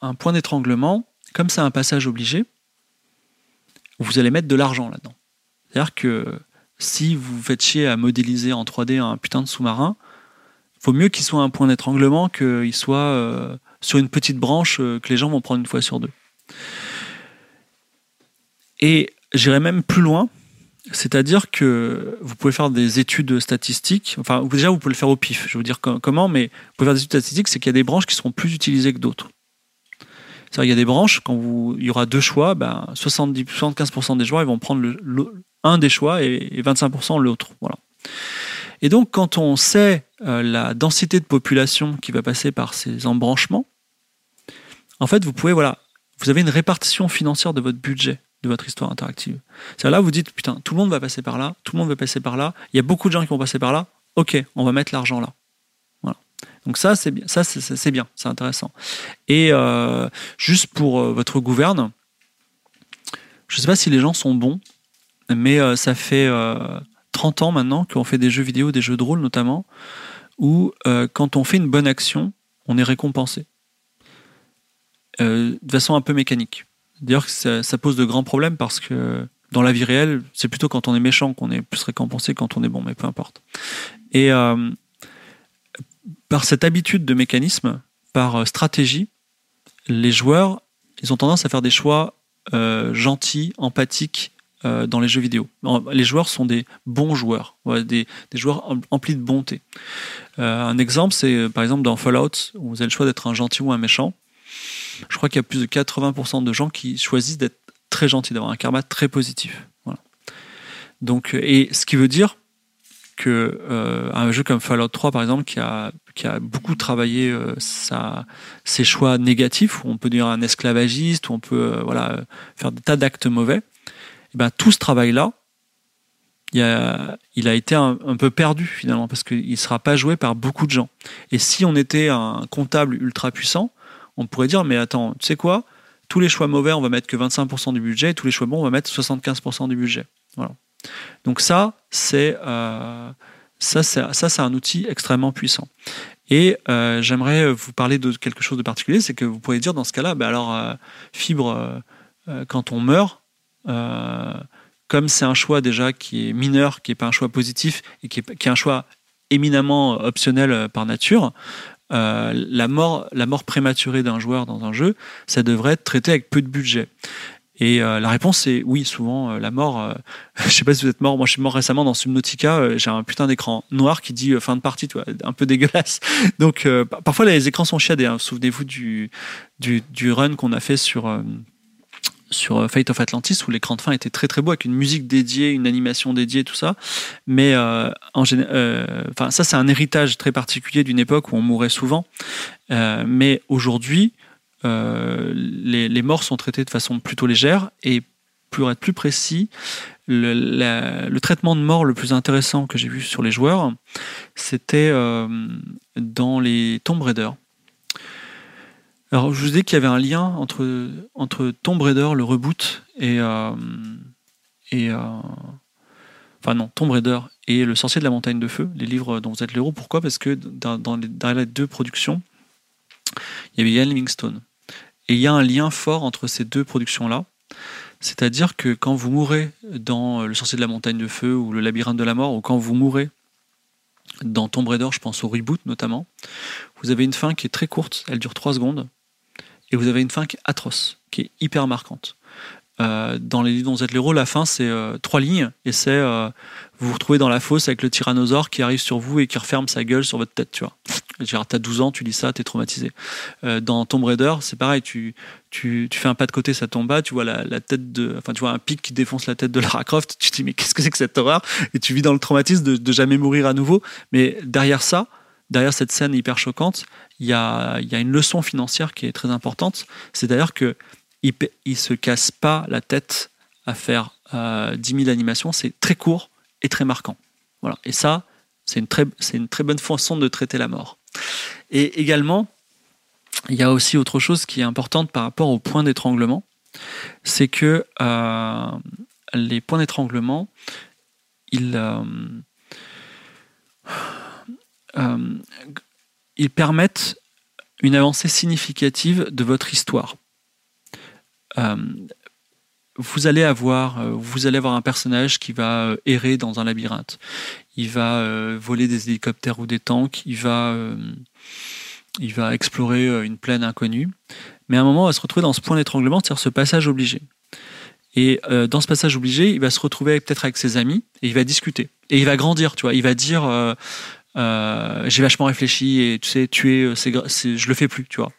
un point d'étranglement, comme c'est un passage obligé, vous allez mettre de l'argent là-dedans. C'est-à-dire que si vous faites chier à modéliser en 3D un putain de sous-marin, faut mieux qu'il soit un point d'étranglement qu'il soit euh, sur une petite branche euh, que les gens vont prendre une fois sur deux. Et j'irai même plus loin, c'est-à-dire que vous pouvez faire des études statistiques. Enfin, déjà, vous pouvez le faire au pif. Je vais vous dire comment, mais vous pouvez faire des études statistiques, c'est qu'il y a des branches qui seront plus utilisées que d'autres. C'est-à-dire qu'il y a des branches, quand il y aura deux choix, ben 70, 75% des joueurs ils vont prendre un des choix et, et 25% l'autre. Voilà. Et donc, quand on sait euh, la densité de population qui va passer par ces embranchements, en fait, vous pouvez, voilà, vous avez une répartition financière de votre budget de votre histoire interactive. C'est là, vous dites, putain, tout le monde va passer par là, tout le monde va passer par là, il y a beaucoup de gens qui vont passer par là, ok, on va mettre l'argent là. Voilà. Donc ça, c'est bien, ça, c'est bien, c'est intéressant. Et euh, juste pour euh, votre gouverne, je ne sais pas si les gens sont bons, mais ça fait 30 ans maintenant qu'on fait des jeux vidéo, des jeux de rôle notamment, où euh, quand on fait une bonne action, on est récompensé. Euh, de façon un peu mécanique. D'ailleurs, ça, ça, pose de grands problèmes parce que dans la vie réelle, c'est plutôt quand on est méchant qu'on est plus récompensé quand on est bon, mais peu importe. Et euh, par cette habitude de mécanisme, par stratégie, les joueurs, ils ont tendance à faire des choix gentils, empathiques dans les jeux vidéo. Les joueurs sont des bons joueurs, des, joueurs emplis de bonté. un exemple, c'est par exemple dans Fallout, où vous avez le choix d'être un gentil ou un méchant. Je crois qu'il y a plus de 80% de gens qui choisissent d'être très gentils, d'avoir un karma très positif. Donc, et ce qui veut dire que euh, un jeu comme Fallout 3 par exemple qui a beaucoup travaillé euh, ses choix négatifs où on peut dire un esclavagiste où on peut euh, faire des tas d'actes mauvais ben tout ce travail là il a, été un, peu perdu finalement parce qu'il ne sera pas joué par beaucoup de gens. Et si on était un comptable ultra puissant on pourrait dire mais attends tu sais quoi? Tous les choix mauvais on va mettre que 25% du budget et tous les choix bons on va mettre 75% du budget. Voilà. Donc ça, c'est euh, ça, un outil extrêmement puissant. Et euh, j'aimerais vous parler de quelque chose de particulier, c'est que vous pourriez dire dans ce cas-là, bah alors euh, fibre, quand on meurt, comme c'est un choix déjà qui est mineur, qui n'est pas un choix positif et qui est, est, un choix éminemment optionnel par nature, la mort, la mort prématurée d'un joueur dans un jeu, ça devrait être traité avec peu de budget. Et euh, la réponse c'est oui, souvent euh, la mort. Euh, je sais pas si vous êtes mort. Moi, je suis mort récemment dans Subnautica. j'ai un putain d'écran noir qui dit fin de partie, tu un peu dégueulasse. Donc parfois les écrans sont chiadés. Hein. Souvenez-vous du, du run qu'on a fait sur sur Fate of Atlantis où l'écran de fin était très très beau avec une musique dédiée, une animation dédiée, tout ça. Mais en enfin ça c'est un héritage très particulier d'une époque où on mourait souvent. mais aujourd'hui euh, les, morts sont traitées de façon plutôt légère et pour être plus précis, le, traitement de mort le plus intéressant que j'ai vu sur les joueurs, c'était euh, dans les Tomb Raider. Alors, je vous dis qu'il y avait un lien entre, entre Tomb Raider, le reboot, et. Euh, et enfin, non, Tomb Raider et Le Sorcier de la Montagne de Feu, les livres dont vous êtes l'héros. Pourquoi? Parce que dans, dans, les, dans, les, deux productions, il y avait Ian Livingstone. Et il y a un lien fort entre ces deux productions-là. C'est-à-dire que quand vous mourrez dans Le Sorcier de la Montagne de Feu ou Le Labyrinthe de la Mort, ou quand vous mourrez dans Tomb Raider, je pense au reboot notamment, vous avez une fin qui est très courte, elle dure 3 secondes, et vous avez une fin qui est atroce, qui est hyper marquante. Euh, dans les livres dont vous êtes l'héros, la fin c'est euh, trois lignes et c'est euh, vous vous retrouvez dans la fosse avec le tyrannosaure qui arrive sur vous et qui referme sa gueule sur votre tête, tu vois. Genre, t'as 12 ans, tu lis ça, t'es traumatisé. dans Tomb Raider, c'est pareil, tu, tu, fais un pas de côté, ça tombe bas, tu vois la, tête de, enfin, tu vois un pic qui défonce la tête de Lara Croft, tu te dis, mais qu'est-ce que c'est que cette horreur? Et tu vis dans le traumatisme de, de, jamais mourir à nouveau. Mais derrière ça, derrière cette scène hyper choquante, il y a, une leçon financière qui est très importante. C'est d'ailleurs que il, ne se casse pas la tête à faire euh, 10 000 animations. C'est très court et très marquant. Voilà. Et ça, c'est une, très, bonne façon de traiter la mort. Et également, il y a aussi autre chose qui est importante par rapport aux points d'étranglement. C'est que euh, les points d'étranglement, ils, euh, euh, ils permettent une avancée significative de votre histoire. Euh, vous allez avoir euh, vous allez avoir un personnage qui va euh, errer dans un labyrinthe. Il va voler des hélicoptères ou des tanks. Il va il va explorer une plaine inconnue. Mais à un moment, il va se retrouver dans ce point d'étranglement, c'est-à-dire ce passage obligé. Et dans ce passage obligé, il va se retrouver peut-être avec ses amis et il va discuter. Et il va grandir, tu vois. Il va dire j'ai vachement réfléchi et tu sais, tuer, c'est, je le fais plus, tu vois.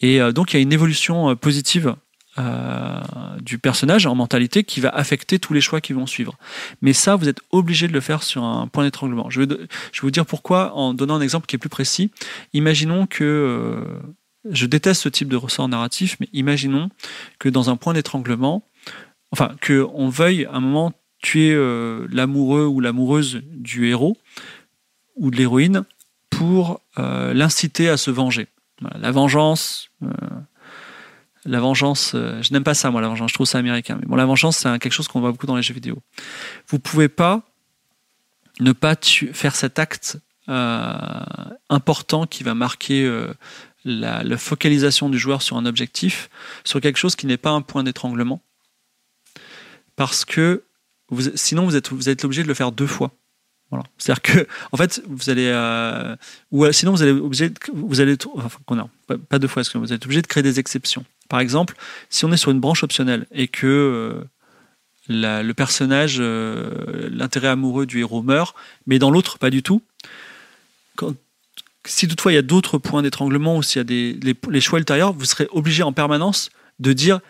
Et donc il y a une évolution positive euh, du personnage en mentalité qui va affecter tous les choix qui vont suivre. Mais ça, vous êtes obligé de le faire sur un point d'étranglement. Je vais, vous dire pourquoi en donnant un exemple qui est plus précis. Imaginons que euh, je déteste ce type de ressort narratif, mais imaginons que dans un point d'étranglement, enfin, que on veuille à un moment tuer euh, l'amoureux ou l'amoureuse du héros ou de l'héroïne pour l'inciter à se venger. la vengeance, la vengeance, euh, je n'aime pas ça, moi, la vengeance, je trouve ça américain. Mais bon, la vengeance, c'est quelque chose qu'on voit beaucoup dans les jeux vidéo. Vous pouvez pas ne pas faire cet acte euh, important qui va marquer euh, la, focalisation du joueur sur un objectif, sur quelque chose qui n'est pas un point d'étranglement, parce que sinon vous êtes, vous êtes obligé de le faire deux fois. C'est-à-dire que, en fait, vous allez, euh, ou euh, sinon vous allez obligé, vous allez, enfin, pas, deux fois, parce que vous êtes obligé de créer des exceptions. Par exemple, si on est sur une branche optionnelle et que euh, le personnage, l'intérêt amoureux du héros meurt, mais dans l'autre pas du tout. Si toutefois il y a d'autres points d'étranglement ou s'il y a des les choix ultérieurs, vous serez obligé en permanence de dire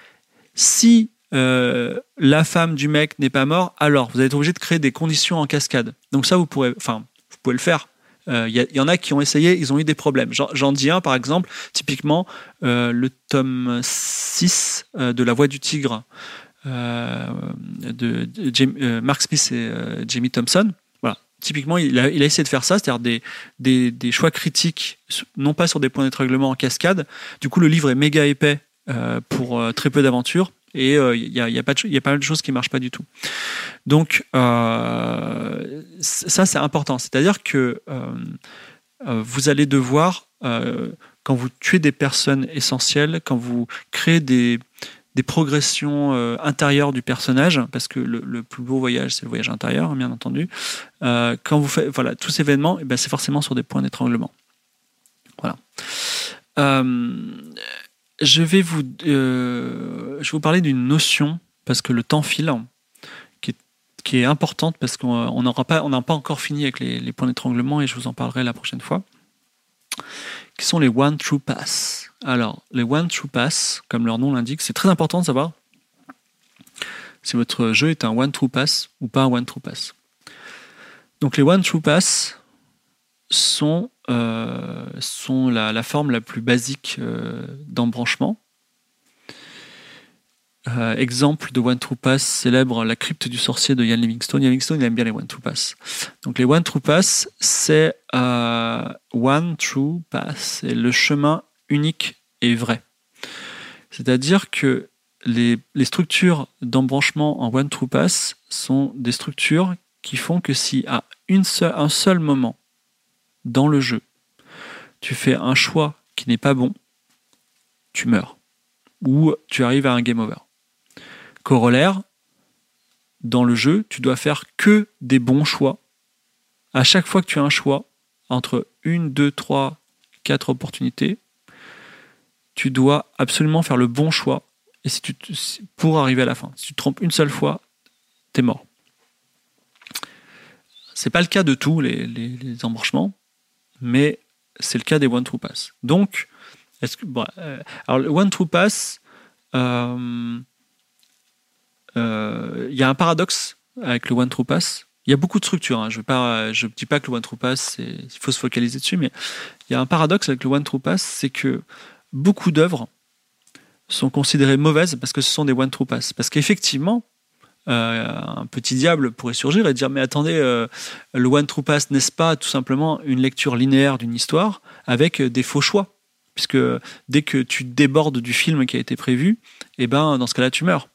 si euh, la femme du mec n'est pas mort, alors vous êtes obligé de créer des conditions en cascade. Donc ça, vous pourrez, enfin, vous pouvez le faire. Il euh, y, en a qui ont essayé, ils ont eu des problèmes. J'en dis un, par exemple, typiquement, euh, le tome 6 euh, de La Voix du Tigre de, Mark Smith et Jamie Thompson. Voilà. Typiquement, il a, essayé de faire ça, c'est-à-dire des, choix critiques, non pas sur des points d'étranglement en cascade. Du coup, le livre est méga épais pour très peu d'aventures et il euh, y, a, y, a pas mal de choses qui marchent pas du tout. Donc euh, ça c'est important, c'est-à-dire que euh, vous allez devoir quand vous tuez des personnes essentielles, quand vous créez des, des progressions intérieures du personnage, parce que le, plus beau voyage, c'est le voyage intérieur, bien entendu. Quand vous faites voilà, tous ces événements, eh ben, c'est forcément sur des points d'étranglement. Voilà. Je vais vous, euh, je vais vous parler d'une notion, parce que le temps file, qui est, importante, parce qu'on n'a pas, on pas encore fini avec les, les points d'étranglement, et je vous en parlerai la prochaine fois, qui sont les One True Pass. Alors, les One True Pass, comme leur nom l'indique, c'est très important de savoir si votre jeu est un One True Pass ou pas un One True Pass. Donc les One True Pass sont euh, sont la, la, forme la plus basique euh, d'embranchement. Euh, exemple de One True Pass célèbre La crypte du sorcier de Ian Livingstone. Ian Livingstone, il aime bien les One True Pass. Donc les One True Pass, c'est One True Pass, c'est le chemin unique et vrai. C'est-à-dire que les, les structures d'embranchement en One True Pass sont des structures qui font que si à une seule, un seul moment dans le jeu, tu fais un choix qui n'est pas bon, tu meurs. Ou tu arrives à un game over. Corollaire, dans le jeu, tu dois faire que des bons choix. À chaque fois que tu as un choix entre une, deux, trois, quatre opportunités, tu dois absolument faire le bon choix et si tu, pour arriver à la fin. Si tu te trompes une seule fois, tu es mort. C'est pas le cas de tous les, les, les embranchements, mais c'est le cas des One True Pass. Donc, est-ce que, bon, euh, alors le One True Pass, il euh, euh, y a un paradoxe avec le One True Pass. Il y a beaucoup de structures. Hein. Je ne dis pas que le One True Pass, il faut se focaliser dessus, mais il y a un paradoxe avec le One True Pass, c'est que beaucoup d'œuvres sont considérées mauvaises parce que ce sont des One True Pass. Parce qu'effectivement, un petit diable pourrait surgir et dire mais attendez, euh, le One True Pass n'est-ce pas tout simplement une lecture linéaire d'une histoire avec des faux choix? Puisque dès que tu débordes du film qui a été prévu, eh ben dans ce cas-là tu meurs.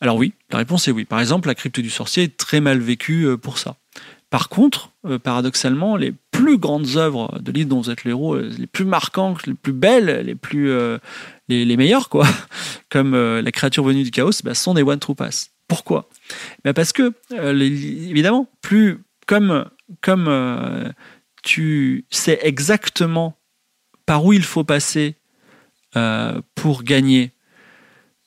Alors oui, la réponse est oui. Par exemple, la crypte du sorcier est très mal vécue euh, pour ça. Par contre, paradoxalement, les plus grandes œuvres de livres dont vous êtes le héros, les plus marquantes, les plus belles, les plus les, les meilleurs, quoi, comme euh, la créature venue du chaos, bah, sont des One True Pass. Pourquoi? Bah Parce que, euh, évidemment, plus comme, comme euh, tu sais exactement par où il faut passer euh, pour gagner,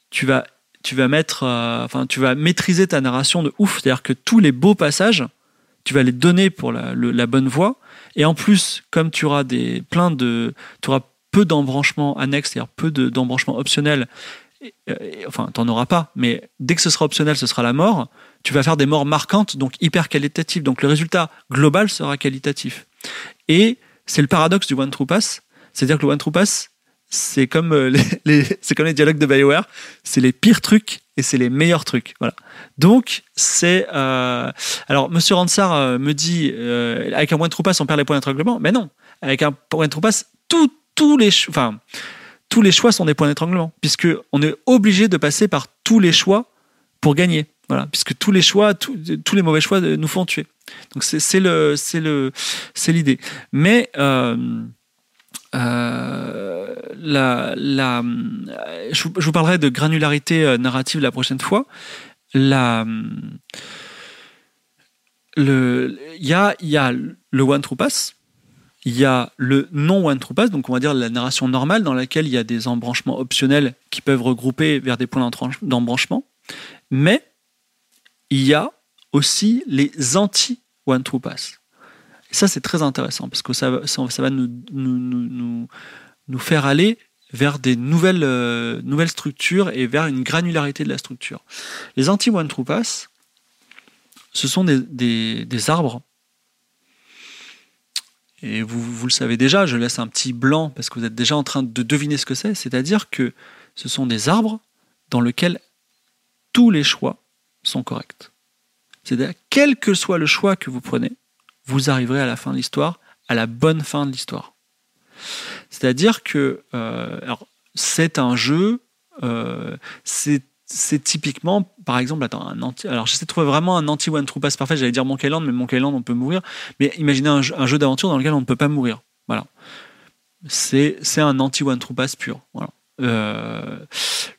tu vas, tu vas mettre, euh, enfin, tu vas maîtriser ta narration de ouf. C'est-à-dire que tous les beaux passages, tu vas les donner pour la bonne voie. Et en plus, comme tu auras des plein de, tu auras peu d'embranchements annexes, c'est-à-dire peu d'embranchements optionnels, et, et, enfin, t'en auras pas, mais dès que ce sera optionnel, ce sera la mort, tu vas faire des morts marquantes, donc hyper qualitatives. Donc le résultat global sera qualitatif. Et c'est le paradoxe du One True Pass, c'est-à-dire que le One True Pass, c'est comme euh, les, les c'est comme les dialogues de BioWare, c'est les pires trucs et c'est les meilleurs trucs. Voilà. Donc c'est euh... alors Monsieur Ransar euh, me dit euh, avec un One True Pass on perd les points d'étranglement, mais non, avec un True Pass tout tous les enfin tous les choix sont des points d'étranglement puisque on est obligé de passer par tous les choix pour gagner. Voilà. Puisque tous les choix tous, les mauvais choix nous font tuer. Donc c'est le c'est le c'est l'idée. Mais la, la, je vous parlerai de granularité narrative la prochaine fois, le, il y a, le one true pass, il y a le non one true pass, donc on va dire la narration normale dans laquelle il y a des embranchements optionnels qui peuvent regrouper vers des points d'embranchement, mais il y a aussi les anti one true pass. Et ça c'est très intéressant parce que ça, va nous, faire aller vers des nouvelles, euh, nouvelles structures et vers une granularité de la structure. Les anti one true pass, ce sont des, des, arbres. Et vous, vous, le savez déjà, je laisse un petit blanc parce que vous êtes déjà en train de deviner ce que c'est. C'est-à-dire que ce sont des arbres dans lesquels tous les choix sont corrects. C'est-à-dire, quel que soit le choix que vous prenez, vous arriverez à la fin de l'histoire, à la bonne fin de l'histoire. C'est-à-dire que euh, c'est un jeu, euh, c'est typiquement, par exemple, attends, un anti, alors j'essaie de trouver vraiment un anti-one true pass parfait, j'allais dire Monkey mais Monkey Island, on peut mourir. Mais imaginez un, jeu, d'aventure dans lequel on ne peut pas mourir. Voilà. C'est, un anti-one true pass pur. Voilà. Euh,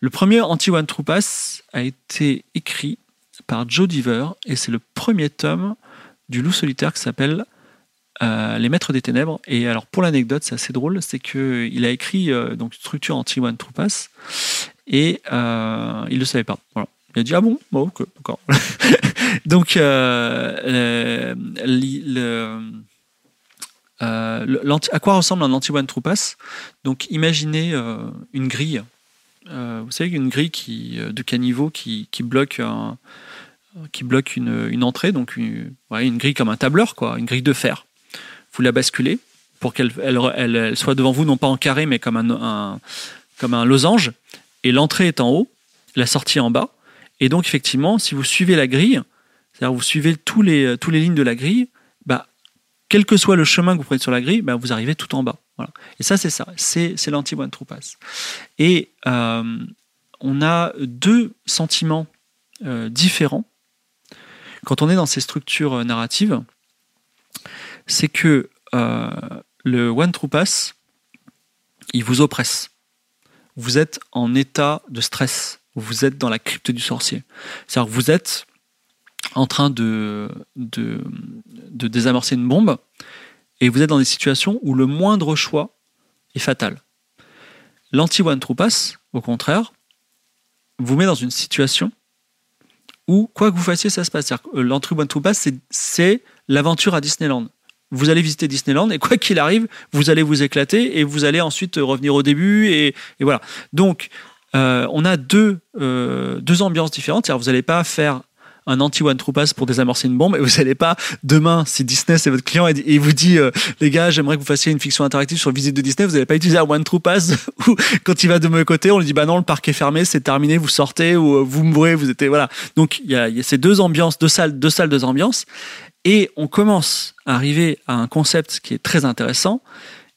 le premier anti-one true pass a été écrit par Joe Diver et c'est le premier tome du loup solitaire qui s'appelle euh, Les Maîtres des Ténèbres. Et alors, pour l'anecdote, c'est assez drôle, c'est qu'il a écrit euh, donc structure anti-one true pass et euh, il ne le savait pas. Il a dit Ah bon? Bon, ok, d'accord. Donc, euh, euh, à quoi ressemble un anti-one true pass? Donc, imaginez euh, une grille. Euh, vous savez, une grille qui, de caniveau qui, qui bloque, qui bloque une, une entrée, donc une, une grille comme un tableur, quoi, une grille de fer. Vous la basculez pour qu'elle elle, elle, elle soit devant vous, non pas en carré, mais comme un, losange et l'entrée est en haut, la sortie en bas. Et donc, effectivement, si vous suivez la grille, c'est-à-dire vous suivez tous les, lignes de la grille, bah, quel que soit le chemin que vous prenez sur la grille, bah, vous arrivez tout en bas. Et ça, c'est ça. C'est, c'est l'anti-one true. Et euh, on a deux sentiments euh, différents quand on est dans ces structures euh, narratives. C'est que le one true pass, il vous oppresse vous êtes en état de stress. Vous êtes dans la crypte du sorcier. C'est-à-dire que vous êtes en train de, de, désamorcer une bombe et vous êtes dans des situations où le moindre choix est fatal. L'anti-one true pass, au contraire, vous met dans une situation où, quoi que vous fassiez, ça se passe. L'anti-one true pass, c'est l'aventure à Disneyland vous allez visiter Disneyland et quoi qu'il arrive, vous allez vous éclater et vous allez ensuite revenir au début et, voilà. Donc, euh, on a deux, euh, deux ambiances différentes. Vous n'allez pas faire un anti-one true pass pour désamorcer une bombe. Et vous n'allez pas demain si Disney c'est votre client et, il vous dit euh, les gars j'aimerais que vous fassiez une fiction interactive sur visite de Disney vous n'allez pas utiliser un one true pass ou quand il va de mon côté on lui dit bah non le parc est fermé c'est terminé vous sortez ou vous mourrez vous étiez voilà donc il y y a, ces deux ambiances deux salles deux salles deux ambiances. Et on commence à arriver à un concept qui est très intéressant,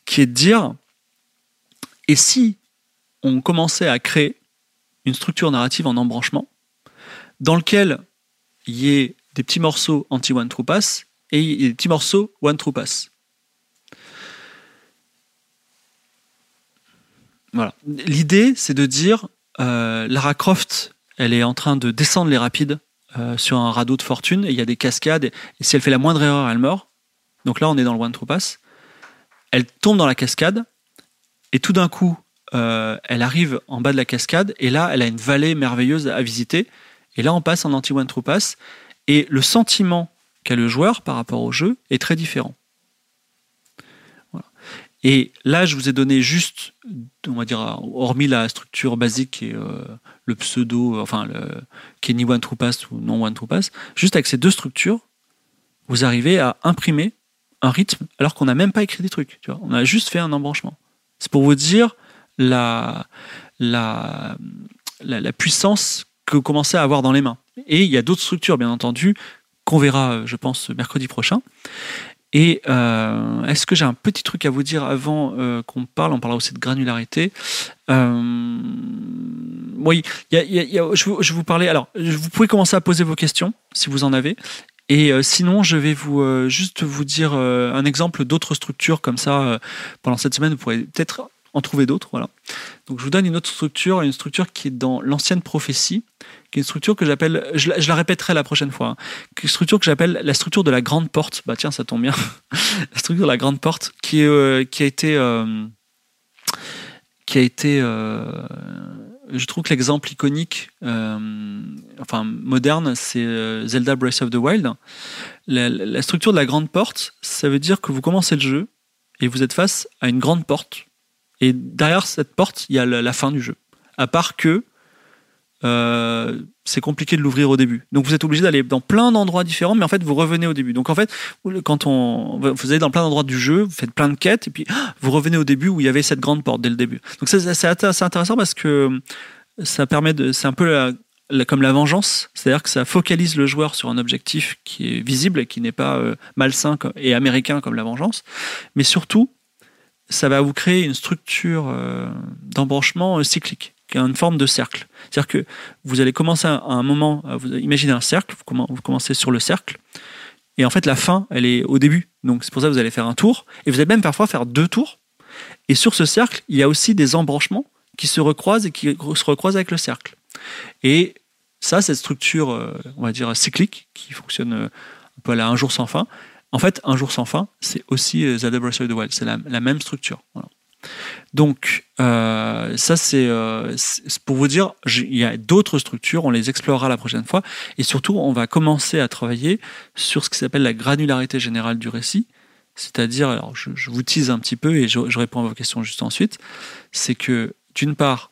qui est de dire, et si on commençait à créer une structure narrative en embranchement, dans lequel il y ait des petits morceaux anti-one true pass et des petits morceaux one true pass. Voilà. L'idée, c'est de dire, euh, Lara Croft, elle est en train de descendre les rapides euh, sur un radeau de fortune et il y a des cascades. Et si elle fait la moindre erreur, elle meurt. Donc là, on est dans le one true pass. Elle tombe dans la cascade et tout d'un coup, euh, elle arrive en bas de la cascade et là, elle a une vallée merveilleuse à visiter. Et là, on passe en anti one true pass et le sentiment qu'a le joueur par rapport au jeu est très différent. Et là, je vous ai donné juste, on va dire, hormis la structure basique et euh, le pseudo, enfin, le Kenny One True Pass ou non One True Pass, juste avec ces deux structures, vous arrivez à imprimer un rythme alors qu'on n'a même pas écrit des trucs. Tu vois on a juste fait un embranchement. C'est pour vous dire la, la, la puissance que vous commencez à avoir dans les mains. Et il y a d'autres structures, bien entendu, qu'on verra, je pense, mercredi prochain. Et euh, est-ce que j'ai un petit truc à vous dire avant euh, qu'on parle? On parlera aussi de granularité. Euh, oui, je, je, vous parlais. Alors, vous pouvez commencer à poser vos questions si vous en avez. Et euh, sinon, je vais vous euh, juste vous dire un exemple d'autres structures comme ça pendant cette semaine. Vous pourrez peut-être en trouver d'autres. Voilà. Donc je vous donne une autre structure, une structure qui est dans l'ancienne prophétie, qui est une structure que j'appelle, je, la répéterai la prochaine fois, hein, une structure que j'appelle la structure de la grande porte. Bah tiens, ça tombe bien. la structure de la grande porte qui, euh, a été, euh, qui a été, euh, je trouve que l'exemple iconique, enfin moderne, c'est Zelda Breath of the Wild. La structure de la grande porte, ça veut dire que vous commencez le jeu et vous êtes face à une grande porte. Et derrière cette porte, il y a la, fin du jeu. À part que euh, c'est compliqué de l'ouvrir au début. Donc vous êtes obligé d'aller dans plein d'endroits différents, mais en fait vous revenez au début. Donc en fait, quand on vous allez dans plein d'endroits du jeu, vous faites plein de quêtes, et puis vous revenez au début où il y avait cette grande porte dès le début. Donc c'est intéressant parce que ça permet de, c'est un peu comme la vengeance, c'est-à-dire que ça focalise le joueur sur un objectif qui est visible et qui n'est pas euh, malsain et américain comme la vengeance, mais surtout ça va vous créer une structure euh, d'embranchement euh, cyclique, qui est une forme de cercle. C'est-à-dire que vous allez commencer à un moment, vous imaginez un cercle, vous commencez sur le cercle, et en fait la fin, elle est au début. Donc c'est pour ça que vous allez faire un tour, et vous allez même parfois faire deux tours. Et sur ce cercle, il y a aussi des embranchements qui se recroisent et qui se recroisent avec le cercle. Et ça, cette structure, euh, on va dire cyclique, qui fonctionne un peu à un jour sans fin, en fait, un jour sans fin, c'est aussi euh, Zelda Breath of the Wild. C'est la, même structure. Donc, euh, ça, euh, c'est pour vous dire, il y a d'autres structures, on les explorera la prochaine fois. Et surtout, on va commencer à travailler sur ce qui s'appelle la granularité générale du récit. C'est-à-dire, alors je, vous tease un petit peu et je, réponds à vos questions juste ensuite. C'est que, d'une part,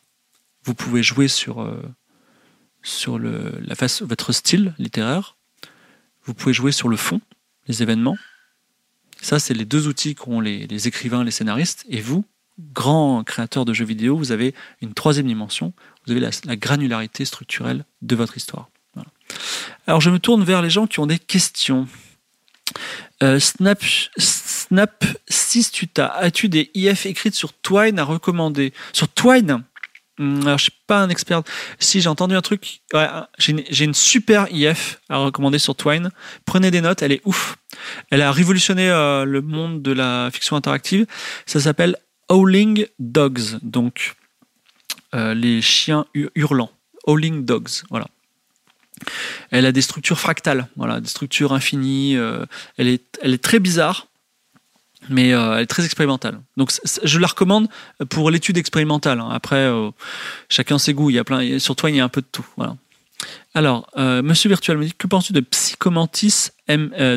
vous pouvez jouer sur, sur la face, votre style littéraire. Vous pouvez jouer sur le fond les événements. Ça, c'est les deux outils qu'ont les, écrivains, les scénaristes. Et vous, grand créateur de jeux vidéo, vous avez une troisième dimension. Vous avez la, granularité structurelle de votre histoire. Alors, je me tourne vers les gens qui ont des questions. Euh, Snap, Snap 6 Tuta, as-tu des IF écrites sur Twine à recommander? Sur Twine? Alors, je suis pas un expert. Si j'ai entendu un truc, j'ai une, super IF à recommander sur Twine. Prenez des notes, elle est ouf. Elle a révolutionné euh, le monde de la fiction interactive. Ça s'appelle Howling Dogs, donc euh, les chiens hurlants. Howling Dogs, voilà. Elle a des structures fractales, voilà, des structures infinies. Euh, elle, est, elle est très bizarre mais euh, elle est très expérimentale. Donc je la recommande pour l'étude expérimentale. Hein. Après, euh, chacun ses goûts. Il y a plein. Sur toi, il y a un peu de tout. Voilà. Alors, euh, Monsieur Virtual me dit que penses-tu de Psychomantis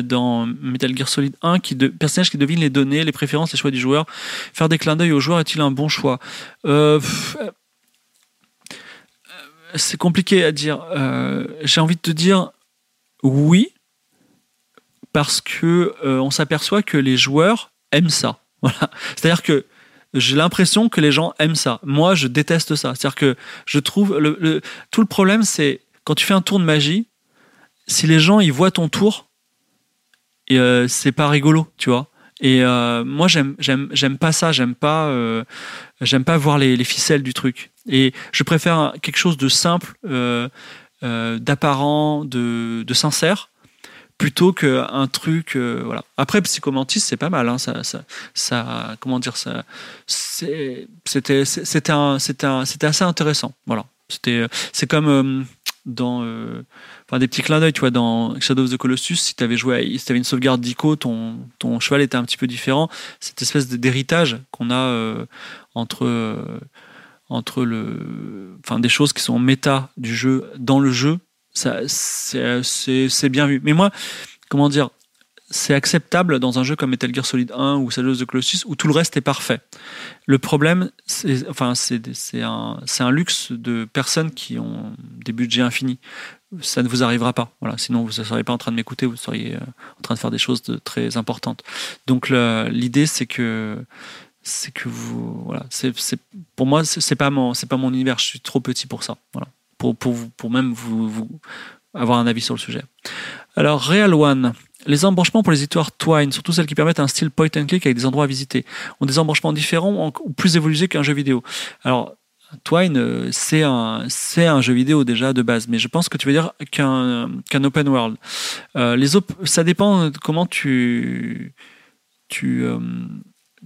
dans Metal Gear Solid 1, qui de, personnage qui devine les données, les préférences, les choix du joueur? Faire des clins d'œil au joueur est-il un bon choix? C'est compliqué à dire. J'ai envie de te dire oui, parce que on s'aperçoit que les joueurs ça. Voilà. C'est-à-dire que j'ai l'impression que les gens aiment ça. Moi, je déteste ça. C'est-à-dire que je trouve le, tout le problème, c'est quand tu fais un tour de magie, si les gens ils voient ton tour, euh, c'est pas rigolo, tu vois. Et euh, moi, j'aime, j'aime, j'aime pas ça. J'aime pas, euh, j'aime pas voir les, les, ficelles du truc. Et je préfère quelque chose de simple, d'apparent, de sincère plutôt qu'un truc euh, voilà. Après psychomantis c'est pas mal hein, ça, ça, ça comment dire ça c'était c'était c'était assez intéressant voilà. C'était c'est comme euh, dans euh, enfin des petits clins d'œil tu vois dans Shadow of the Colossus si tu avais joué si tu avais une sauvegarde d'ICO ton ton cheval était un petit peu différent. Cette espèce d'héritage qu'on a entre entre le enfin des choses qui sont méta du jeu dans le jeu c'est bien vu. Mais moi, comment dire, c'est acceptable dans un jeu comme Metal Gear Solid 1 ou Shadow of the Colossus où tout le reste est parfait. Le problème, c'est enfin, un, un luxe de personnes qui ont des budgets infinis. Ça ne vous arrivera pas. Voilà. Sinon, vous ne seriez pas en train de m'écouter, vous seriez euh, en train de faire des choses très importantes. Donc, l'idée, c'est que c'est que vous voilà c'est pour moi c'est pas pas mon univers je suis trop petit pour ça voilà pour, pour, pour même vous, vous, avoir un avis sur le sujet. Alors, Real One. Les embranchements pour les histoires Twine, surtout celles qui permettent un style point and click avec des endroits à visiter, ont des embranchements différents ou plus évolués qu'un jeu vidéo. Alors, Twine, euh, c'est un, c'est un jeu vidéo déjà de base, mais je pense que tu veux dire qu'un, qu'un open world. Euh, les op ça dépend de comment tu, tu, euh,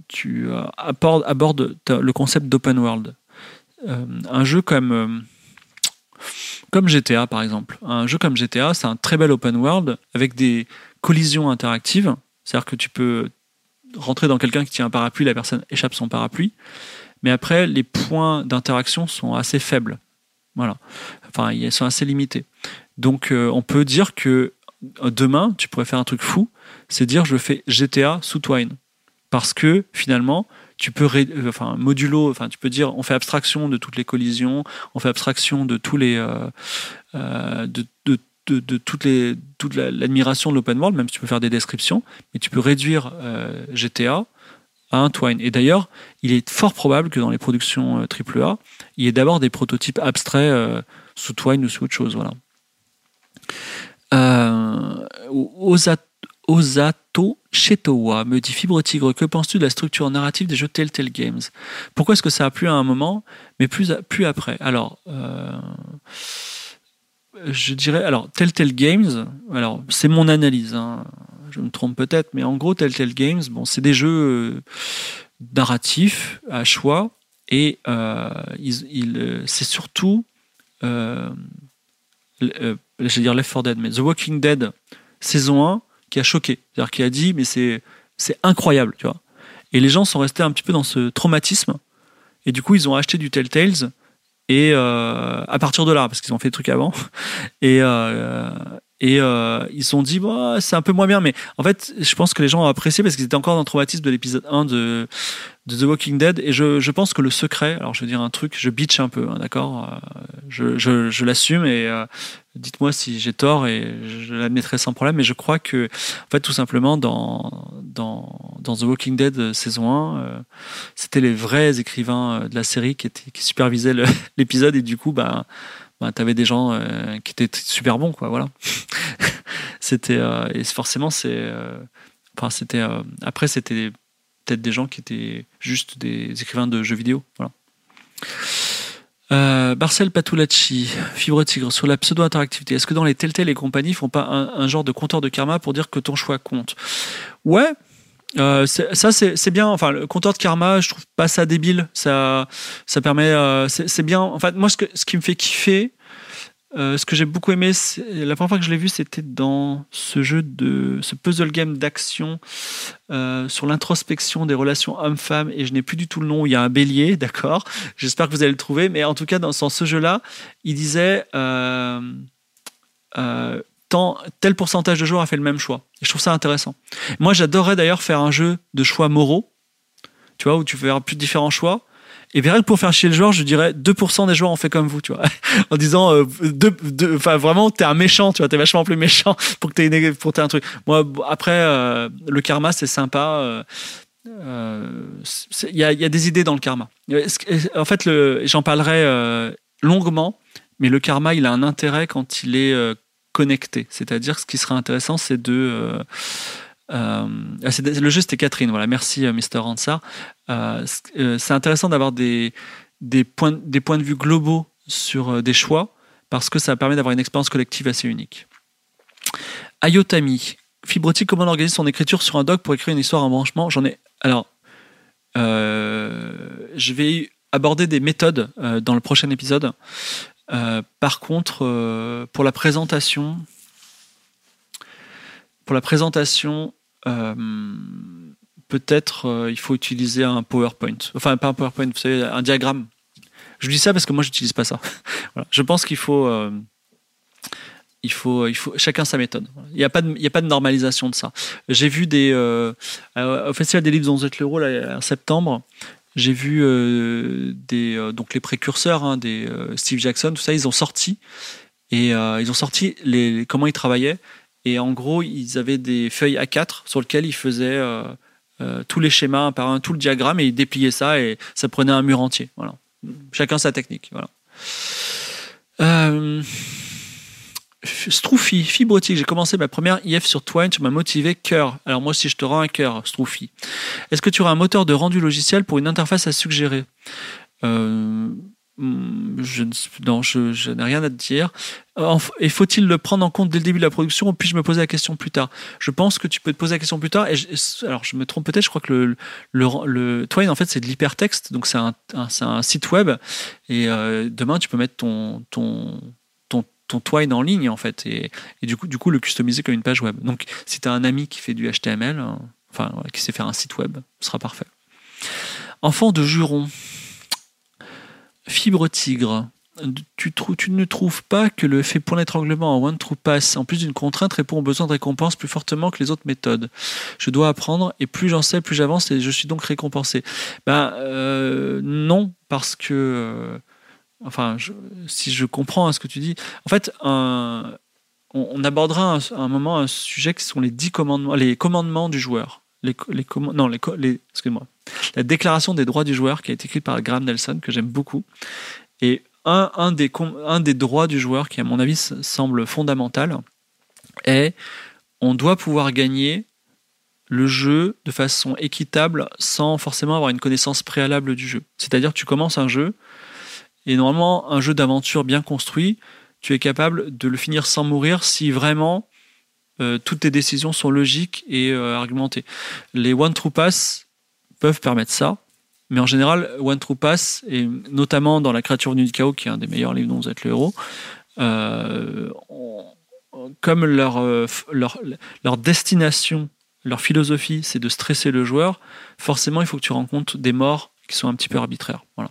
tu abordes, le concept d'open world. un jeu comme comme GTA par exemple. Un jeu comme GTA, c'est un très bel open world avec des collisions interactives. C'est-à-dire que tu peux rentrer dans quelqu'un qui tient un parapluie, la personne échappe son parapluie. Mais après, les points d'interaction sont assez faibles. Voilà. Enfin, ils sont assez limités. Donc, euh, on peut dire que euh, demain, tu pourrais faire un truc fou, c'est dire je fais GTA sous Twine. Parce que finalement, tu peux euh, enfin modulo enfin tu peux dire on fait abstraction de toutes les collisions on fait abstraction de tous les de, de, de, toutes les toute l'admiration de l'open world même si tu peux faire des descriptions mais tu peux réduire GTA à un Twine. Et d'ailleurs, il est fort probable que dans les productions AAA, il y ait d'abord des prototypes abstraits sous Twine ou sous autre chose. Voilà. Euh, Osato Chetowa me dit Fibre Tigre, que penses-tu de la structure narrative des jeux Telltale Games? Pourquoi est-ce que ça a plu à un moment, mais plus, après? Alors, euh, je dirais, alors Telltale Games, alors c'est mon analyse, hein, je me trompe peut-être, mais en gros, Telltale Games, bon, c'est des jeux euh, narratifs à choix, et euh, il, c'est surtout euh, je vais dire Left 4 Dead, mais The Walking Dead saison 1 qui a choqué. C'est-à-dire qui a dit, mais c'est, c'est incroyable, tu vois. Et les gens sont restés un petit peu dans ce traumatisme. Et du coup, ils ont acheté du Telltales. Et euh, à partir de là, parce qu'ils ont fait des trucs avant. Et, euh, et euh, ils se sont dit, bah, c'est un peu moins bien. Mais en fait, je pense que les gens ont apprécié parce qu'ils étaient encore dans le traumatisme de l'épisode 1 de, The Walking Dead. Et je, je, pense que le secret, alors je veux dire un truc, je bitch un peu, hein, d'accord euh, Je, je, je l'assume et euh, dites-moi si j'ai tort et je l'admettrai sans problème. Mais je crois que, en fait, tout simplement, dans, dans, dans The Walking Dead saison 1, c'était les vrais écrivains de la série qui, étaient, qui supervisaient l'épisode et du coup, bah, bah, tu avais des gens euh, qui étaient super bons, quoi. Voilà. c'était euh, et forcément c'est, euh, enfin c'était après c'était peut-être des gens qui étaient juste des écrivains de jeux vidéo, voilà. Marcel Patulacci, Fibre Tigre, sur la pseudo-interactivité. Est-ce que dans les Telltale et compagnie, ils font pas un, genre de compteur de karma pour dire que ton choix compte? Ouais, euh, ça c'est bien. Enfin, le compteur de karma, je trouve pas ça débile. Ça, ça permet. Euh, c'est bien. En fait, moi, ce, que, ce qui me fait kiffer, euh, ce que j'ai beaucoup aimé, la première fois que je l'ai vu, c'était dans ce jeu de ce puzzle game d'action sur l'introspection des relations hommes-femmes. Et je n'ai plus du tout le nom. Il y a un bélier, d'accord. J'espère que vous allez le trouver. Mais en tout cas, dans, dans ce jeu-là, il disait tel pourcentage de joueurs a fait le même choix. Je trouve ça intéressant. Moi, j'adorerais d'ailleurs faire un jeu de choix moraux, tu vois, où tu faire plus différents choix. Et bien, pour faire chier le joueur, je dirais 2% des joueurs ont fait comme vous, tu vois. en disant, euh, enfin, vraiment, t'es un méchant, tu vois, t'es vachement plus méchant pour que t'aies une, pour un truc. Moi, après, euh, le karma, c'est sympa. Il euh, y, a, y, a, des idées dans le karma. En fait, j'en parlerai longuement, mais le karma, il a un intérêt quand il est connecté. C'est-à-dire, ce qui serait intéressant, c'est de. Euh, euh, le jeu, c'était Catherine. Voilà, merci, euh, Mr. Hansard. c'est intéressant d'avoir des, des, points, des points de vue globaux sur des choix parce que ça permet d'avoir une expérience collective assez unique. Ayotami. Fibrotique, comment on organise son écriture sur un doc pour écrire une histoire en branchement? J'en ai. Alors, je vais aborder des méthodes dans le prochain épisode. Euh, par contre, euh, pour la présentation, pour la présentation, euh, peut-être il faut utiliser un PowerPoint. Enfin, pas un PowerPoint, vous savez, un diagramme. Je dis ça parce que moi, j'utilise pas ça. Je pense qu'il faut, il faut, il faut chacun sa méthode. Il n'y a pas de, il y a pas de normalisation de ça. J'ai vu des au Festival des livres 11 l'euro en septembre j'ai vu euh, euh, donc les précurseurs, hein, des euh, Steve Jackson, tout ça, ils ont sorti et ils ont sorti les, comment ils travaillaient. Et en gros, ils avaient des feuilles A4 sur lesquelles ils faisaient tous les schémas par un, tout le diagramme et ils dépliaient ça et ça prenait un mur entier. Voilà. Chacun sa technique. Voilà. Stroufy, fibrotique. J'ai commencé ma première IF sur Twine, tu m'as motivé cœur. Alors moi aussi, je te rends un cœur, Stroufy. Est-ce que tu auras un moteur de rendu logiciel pour une interface à suggérer? Euh, je n'ai rien à te dire. Et faut-il le prendre en compte dès le début de la production ou puis-je me poser la question plus tard? Je pense que tu peux te poser la question plus tard. Alors, je me trompe peut-être, je crois que le, Twine, en fait, c'est de l'hypertexte. Donc, c'est un, site web. Et euh, demain, tu peux mettre ton, ton, Twine en ligne, en fait. Et, du, coup, le customiser comme une page web. Donc, si tu as un ami qui fait du HTML, euh, enfin, qui sait faire un site web, ce sera parfait. Enfant de juron. Fibre tigre. Tu, ne trouves pas que le fait pour l'étranglement en One True Pass, en plus d'une contrainte, répond aux besoins de récompense plus fortement que les autres méthodes Je dois apprendre et plus j'en sais, plus j'avance et je suis donc récompensé. Ben euh, non, parce que, enfin, si je comprends ce que tu dis, en fait, on, abordera un, un, moment un sujet qui sont les dix commandements, les commandements du joueur. Les, non, les, les excuse-moi la déclaration des droits du joueur qui a été écrite par Graham Nelson, que j'aime beaucoup. Et un, un, des, un des droits du joueur qui, à mon avis, semble fondamental est on doit pouvoir gagner le jeu de façon équitable sans forcément avoir une connaissance préalable du jeu. C'est-à-dire tu commences un jeu et normalement un jeu d'aventure bien construit, tu es capable de le finir sans mourir si vraiment euh, toutes tes décisions sont logiques et euh, argumentées. Les One True Pass peuvent permettre ça. Mais en général, One True Pass, et notamment dans La créature venue du chaos, qui est un des meilleurs livres dont vous êtes le héros, euh, comme leur, leur, leur destination, leur philosophie, c'est de stresser le joueur, forcément, il faut que tu rencontres des morts qui sont un petit peu arbitraires. Voilà.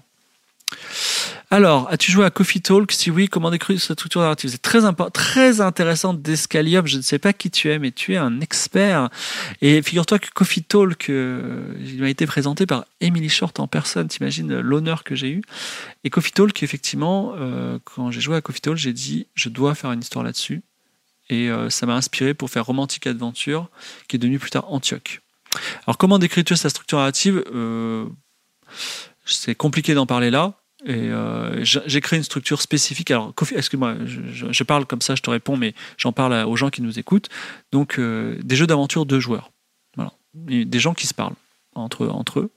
Alors, as-tu joué à Coffee Talk? Si oui, comment décrire cette structure narrative? C'est très, très intéressant d'Escalium. Je ne sais pas qui tu es, mais tu es un expert. Et figure-toi que Coffee Talk euh, il m'a été présenté par Emily Short en personne. T'imagines l'honneur que j'ai eu? Et Coffee Talk, effectivement, euh, quand j'ai joué à Coffee Talk, j'ai dit je dois faire une histoire là-dessus. Et euh, ça m'a inspiré pour faire Romantic Adventure, qui est devenu plus tard Antioch. Alors, comment décrire sa structure narrative? C'est compliqué d'en parler là. Et euh, j'ai créé une structure spécifique. Alors, excuse-moi, je, parle comme ça, je te réponds, mais j'en parle aux gens qui nous écoutent. Donc, euh, des jeux d'aventure de joueurs. Voilà. des gens qui se parlent entre, entre eux.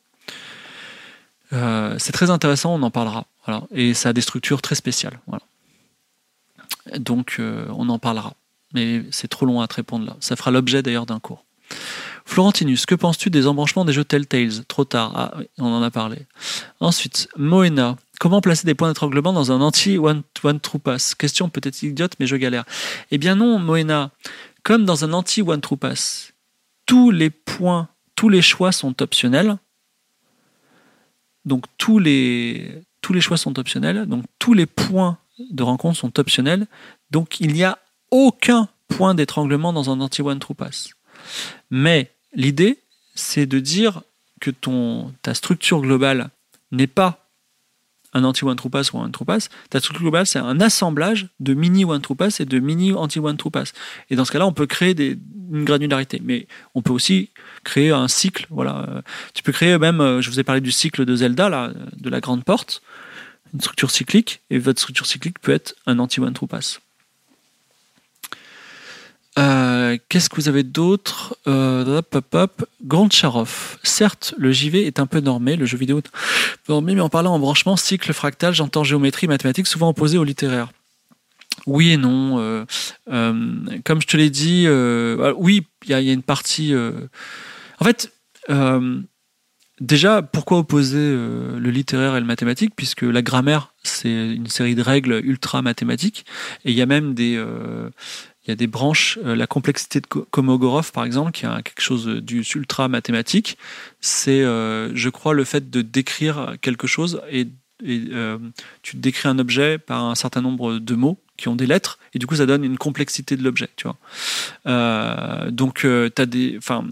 Euh, c'est très intéressant, on en parlera. Voilà. Et ça a des structures très spéciales. Voilà. Donc, on en parlera. Mais c'est trop long à te répondre là. Ça fera l'objet d'ailleurs d'un cours. Florentinus, que penses-tu des embranchements des jeux Telltales? Trop tard, ah, on en a parlé. Ensuite, Moena, comment placer des points d'étranglement dans un anti-one true pass Question peut-être idiote, mais je galère. Eh bien non, Moena, comme dans un anti-one true pass, tous les points, tous les choix sont optionnels. Donc tous les, tous les choix sont optionnels, donc tous les points de rencontre sont optionnels, donc il n'y a aucun point d'étranglement dans un anti-one true pass. Mais l'idée, c'est de dire que ton, ta structure globale n'est pas un anti-one true pass ou un one true pass. Ta structure globale, c'est un assemblage de mini one true pass et de mini anti-one true pass. Et dans ce cas-là, on peut créer des, une granularité. Mais on peut aussi créer un cycle. Voilà. Tu peux créer même, euh, je vous ai parlé du cycle de Zelda, là, de la grande porte, une structure cyclique. Et votre structure cyclique peut être un anti-one true pass. Euh, qu'est-ce que vous avez d'autre euh, Grand Charoff. Certes, le JV est un peu normé, le jeu vidéo est normé, mais en parlant en branchement, cycle, fractal, j'entends géométrie, mathématiques, souvent opposé au littéraire. Oui et non. Euh, comme je te l'ai dit, oui, il y, a une partie. En fait, déjà, pourquoi opposer le littéraire et le mathématique Puisque la grammaire, c'est une série de règles ultra mathématiques, et il y a même des il y a des branches, euh, la complexité de Komogorov par exemple, qui a quelque chose du ultra mathématique, c'est, euh, je crois, le fait de décrire quelque chose et, euh, tu décris un objet par un certain nombre de mots qui ont des lettres et du coup ça donne une complexité de l'objet, tu vois. donc as des, enfin,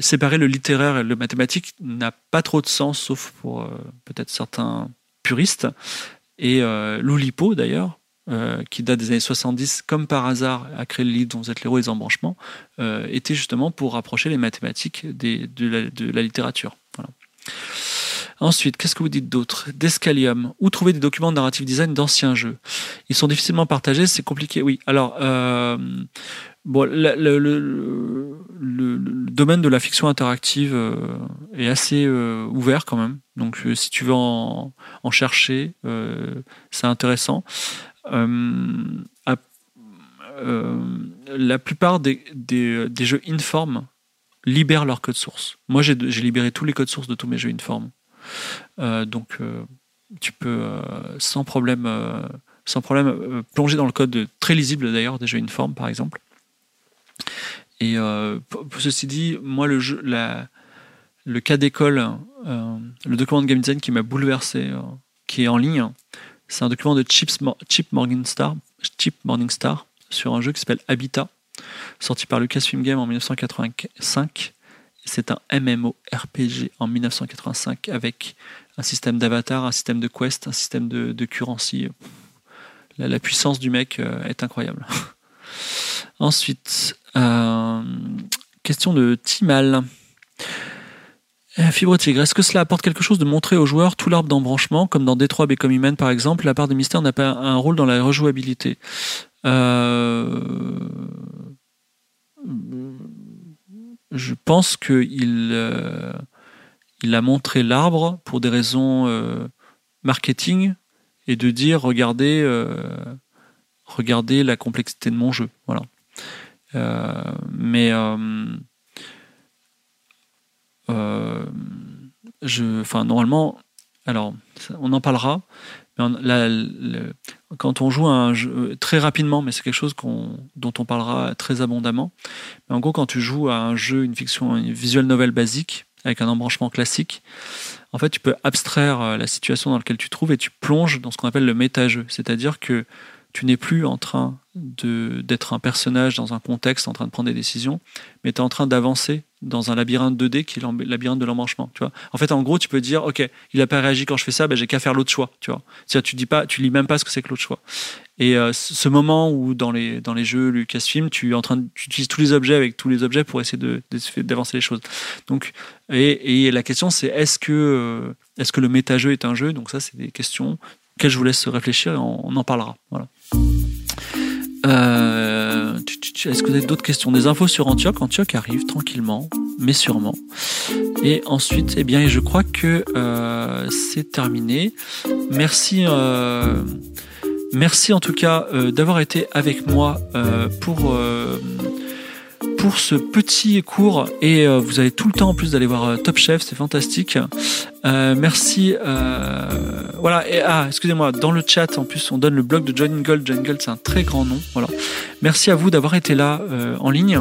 séparer le littéraire et le mathématique n'a pas trop de sens, sauf pour peut-être certains puristes. Et Loulipo d'ailleurs euh, qui date des années 70, comme par hasard, a créé le livre dont vous êtes l'héros et les embranchements, euh, était justement pour rapprocher les mathématiques de, la, littérature. Ensuite, qu'est-ce que vous dites d'autre? D'Escalium. Où trouver des documents de narrative design d'anciens jeux? Ils sont difficilement partagés, c'est compliqué. Oui, alors, euh, le, domaine de la fiction interactive est assez ouvert quand même. Donc, si tu veux en, chercher, c'est intéressant. La plupart des, jeux Inform libèrent leur code source. Moi, j'ai libéré tous les codes sources de tous mes jeux Inform. donc, tu peux sans problème sans problème euh, plonger dans le code très lisible d'ailleurs des jeux Inform par exemple. Et euh, ceci dit, moi le cas d'école, euh, le document de Game Design qui m'a bouleversé, qui est en ligne, c'est un document de Chip, Chip Morningstar, sur un jeu qui s'appelle Habitat, sorti par Lucasfilm Game en 1985. C'est un MMORPG en 1985 avec un système d'avatar, un système de quest, un système de, de currency la, puissance du mec euh, est incroyable. Ensuite, euh, question de Timal. Euh, Fibre Tigre, est-ce que cela apporte quelque chose de montrer aux joueurs tout l'arbre d'embranchement, comme dans Détroit Become Human par exemple? La part de mystère n'a pas un rôle dans la rejouabilité. Je pense qu'il il a montré l'arbre pour des raisons marketing et de dire regardez, euh, la complexité de mon jeu. Euh, mais euh, je, enfin, normalement, alors, on en parlera. quand on joue un jeu très rapidement, mais c'est quelque chose dont on parlera très abondamment. Mais en gros, quand tu joues à un jeu, une fiction, une visual novel basique avec un embranchement classique, en fait, tu peux abstraire euh, la situation dans laquelle tu te trouves et tu plonges dans ce qu'on appelle le méta-jeu. C'est-à-dire que tu n'es plus en train d'être un personnage dans un contexte en train de prendre des décisions, mais tu es en train d'avancer dans un labyrinthe 2D qui est le labyrinthe de l'embranchement. Tu vois en fait, en gros, tu peux dire, ok, il n'a pas réagi quand je fais ça, ben, j'ai qu'à faire l'autre choix. Tu vois tu dis pas, tu lis même pas ce que c'est que l'autre choix. Et euh, ce moment où dans les dans les jeux Lucasfilm, tu es en train, utilises tous les objets avec tous les objets pour essayer de d'avancer les choses. Donc, et, la question c'est est-ce que euh, est-ce que le méta-jeu est un jeu? Donc ça, c'est des questions auxquelles je vous laisse réfléchir et on, en parlera. Voilà. Euh, est-ce que vous avez d'autres questions Des infos sur Antioch Antioch arrive tranquillement, mais sûrement. Et ensuite, eh bien, je crois que euh, c'est terminé. Merci. Euh, merci en tout cas d'avoir été avec moi pour pour ce petit cours et euh, vous avez tout le temps en plus d'aller voir euh, Top Chef, c'est fantastique. Euh, merci. voilà. Et ah, excusez-moi, dans le chat en plus on donne le blog de John Gold. John Gold, c'est un très grand nom. Voilà. Merci à vous d'avoir été là en ligne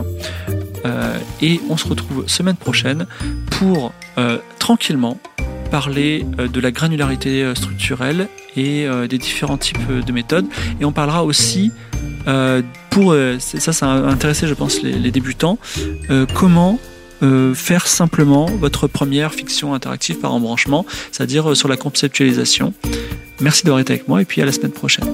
et on se retrouve semaine prochaine pour tranquillement parler de la granularité structurelle et des différents types de méthodes et on parlera aussi pour euh, ça, ça a intéressé, je pense, les, débutants. Euh, comment euh, faire simplement votre première fiction interactive par embranchement, c'est-à-dire sur la conceptualisation. Merci d'avoir été avec moi et puis à la semaine prochaine.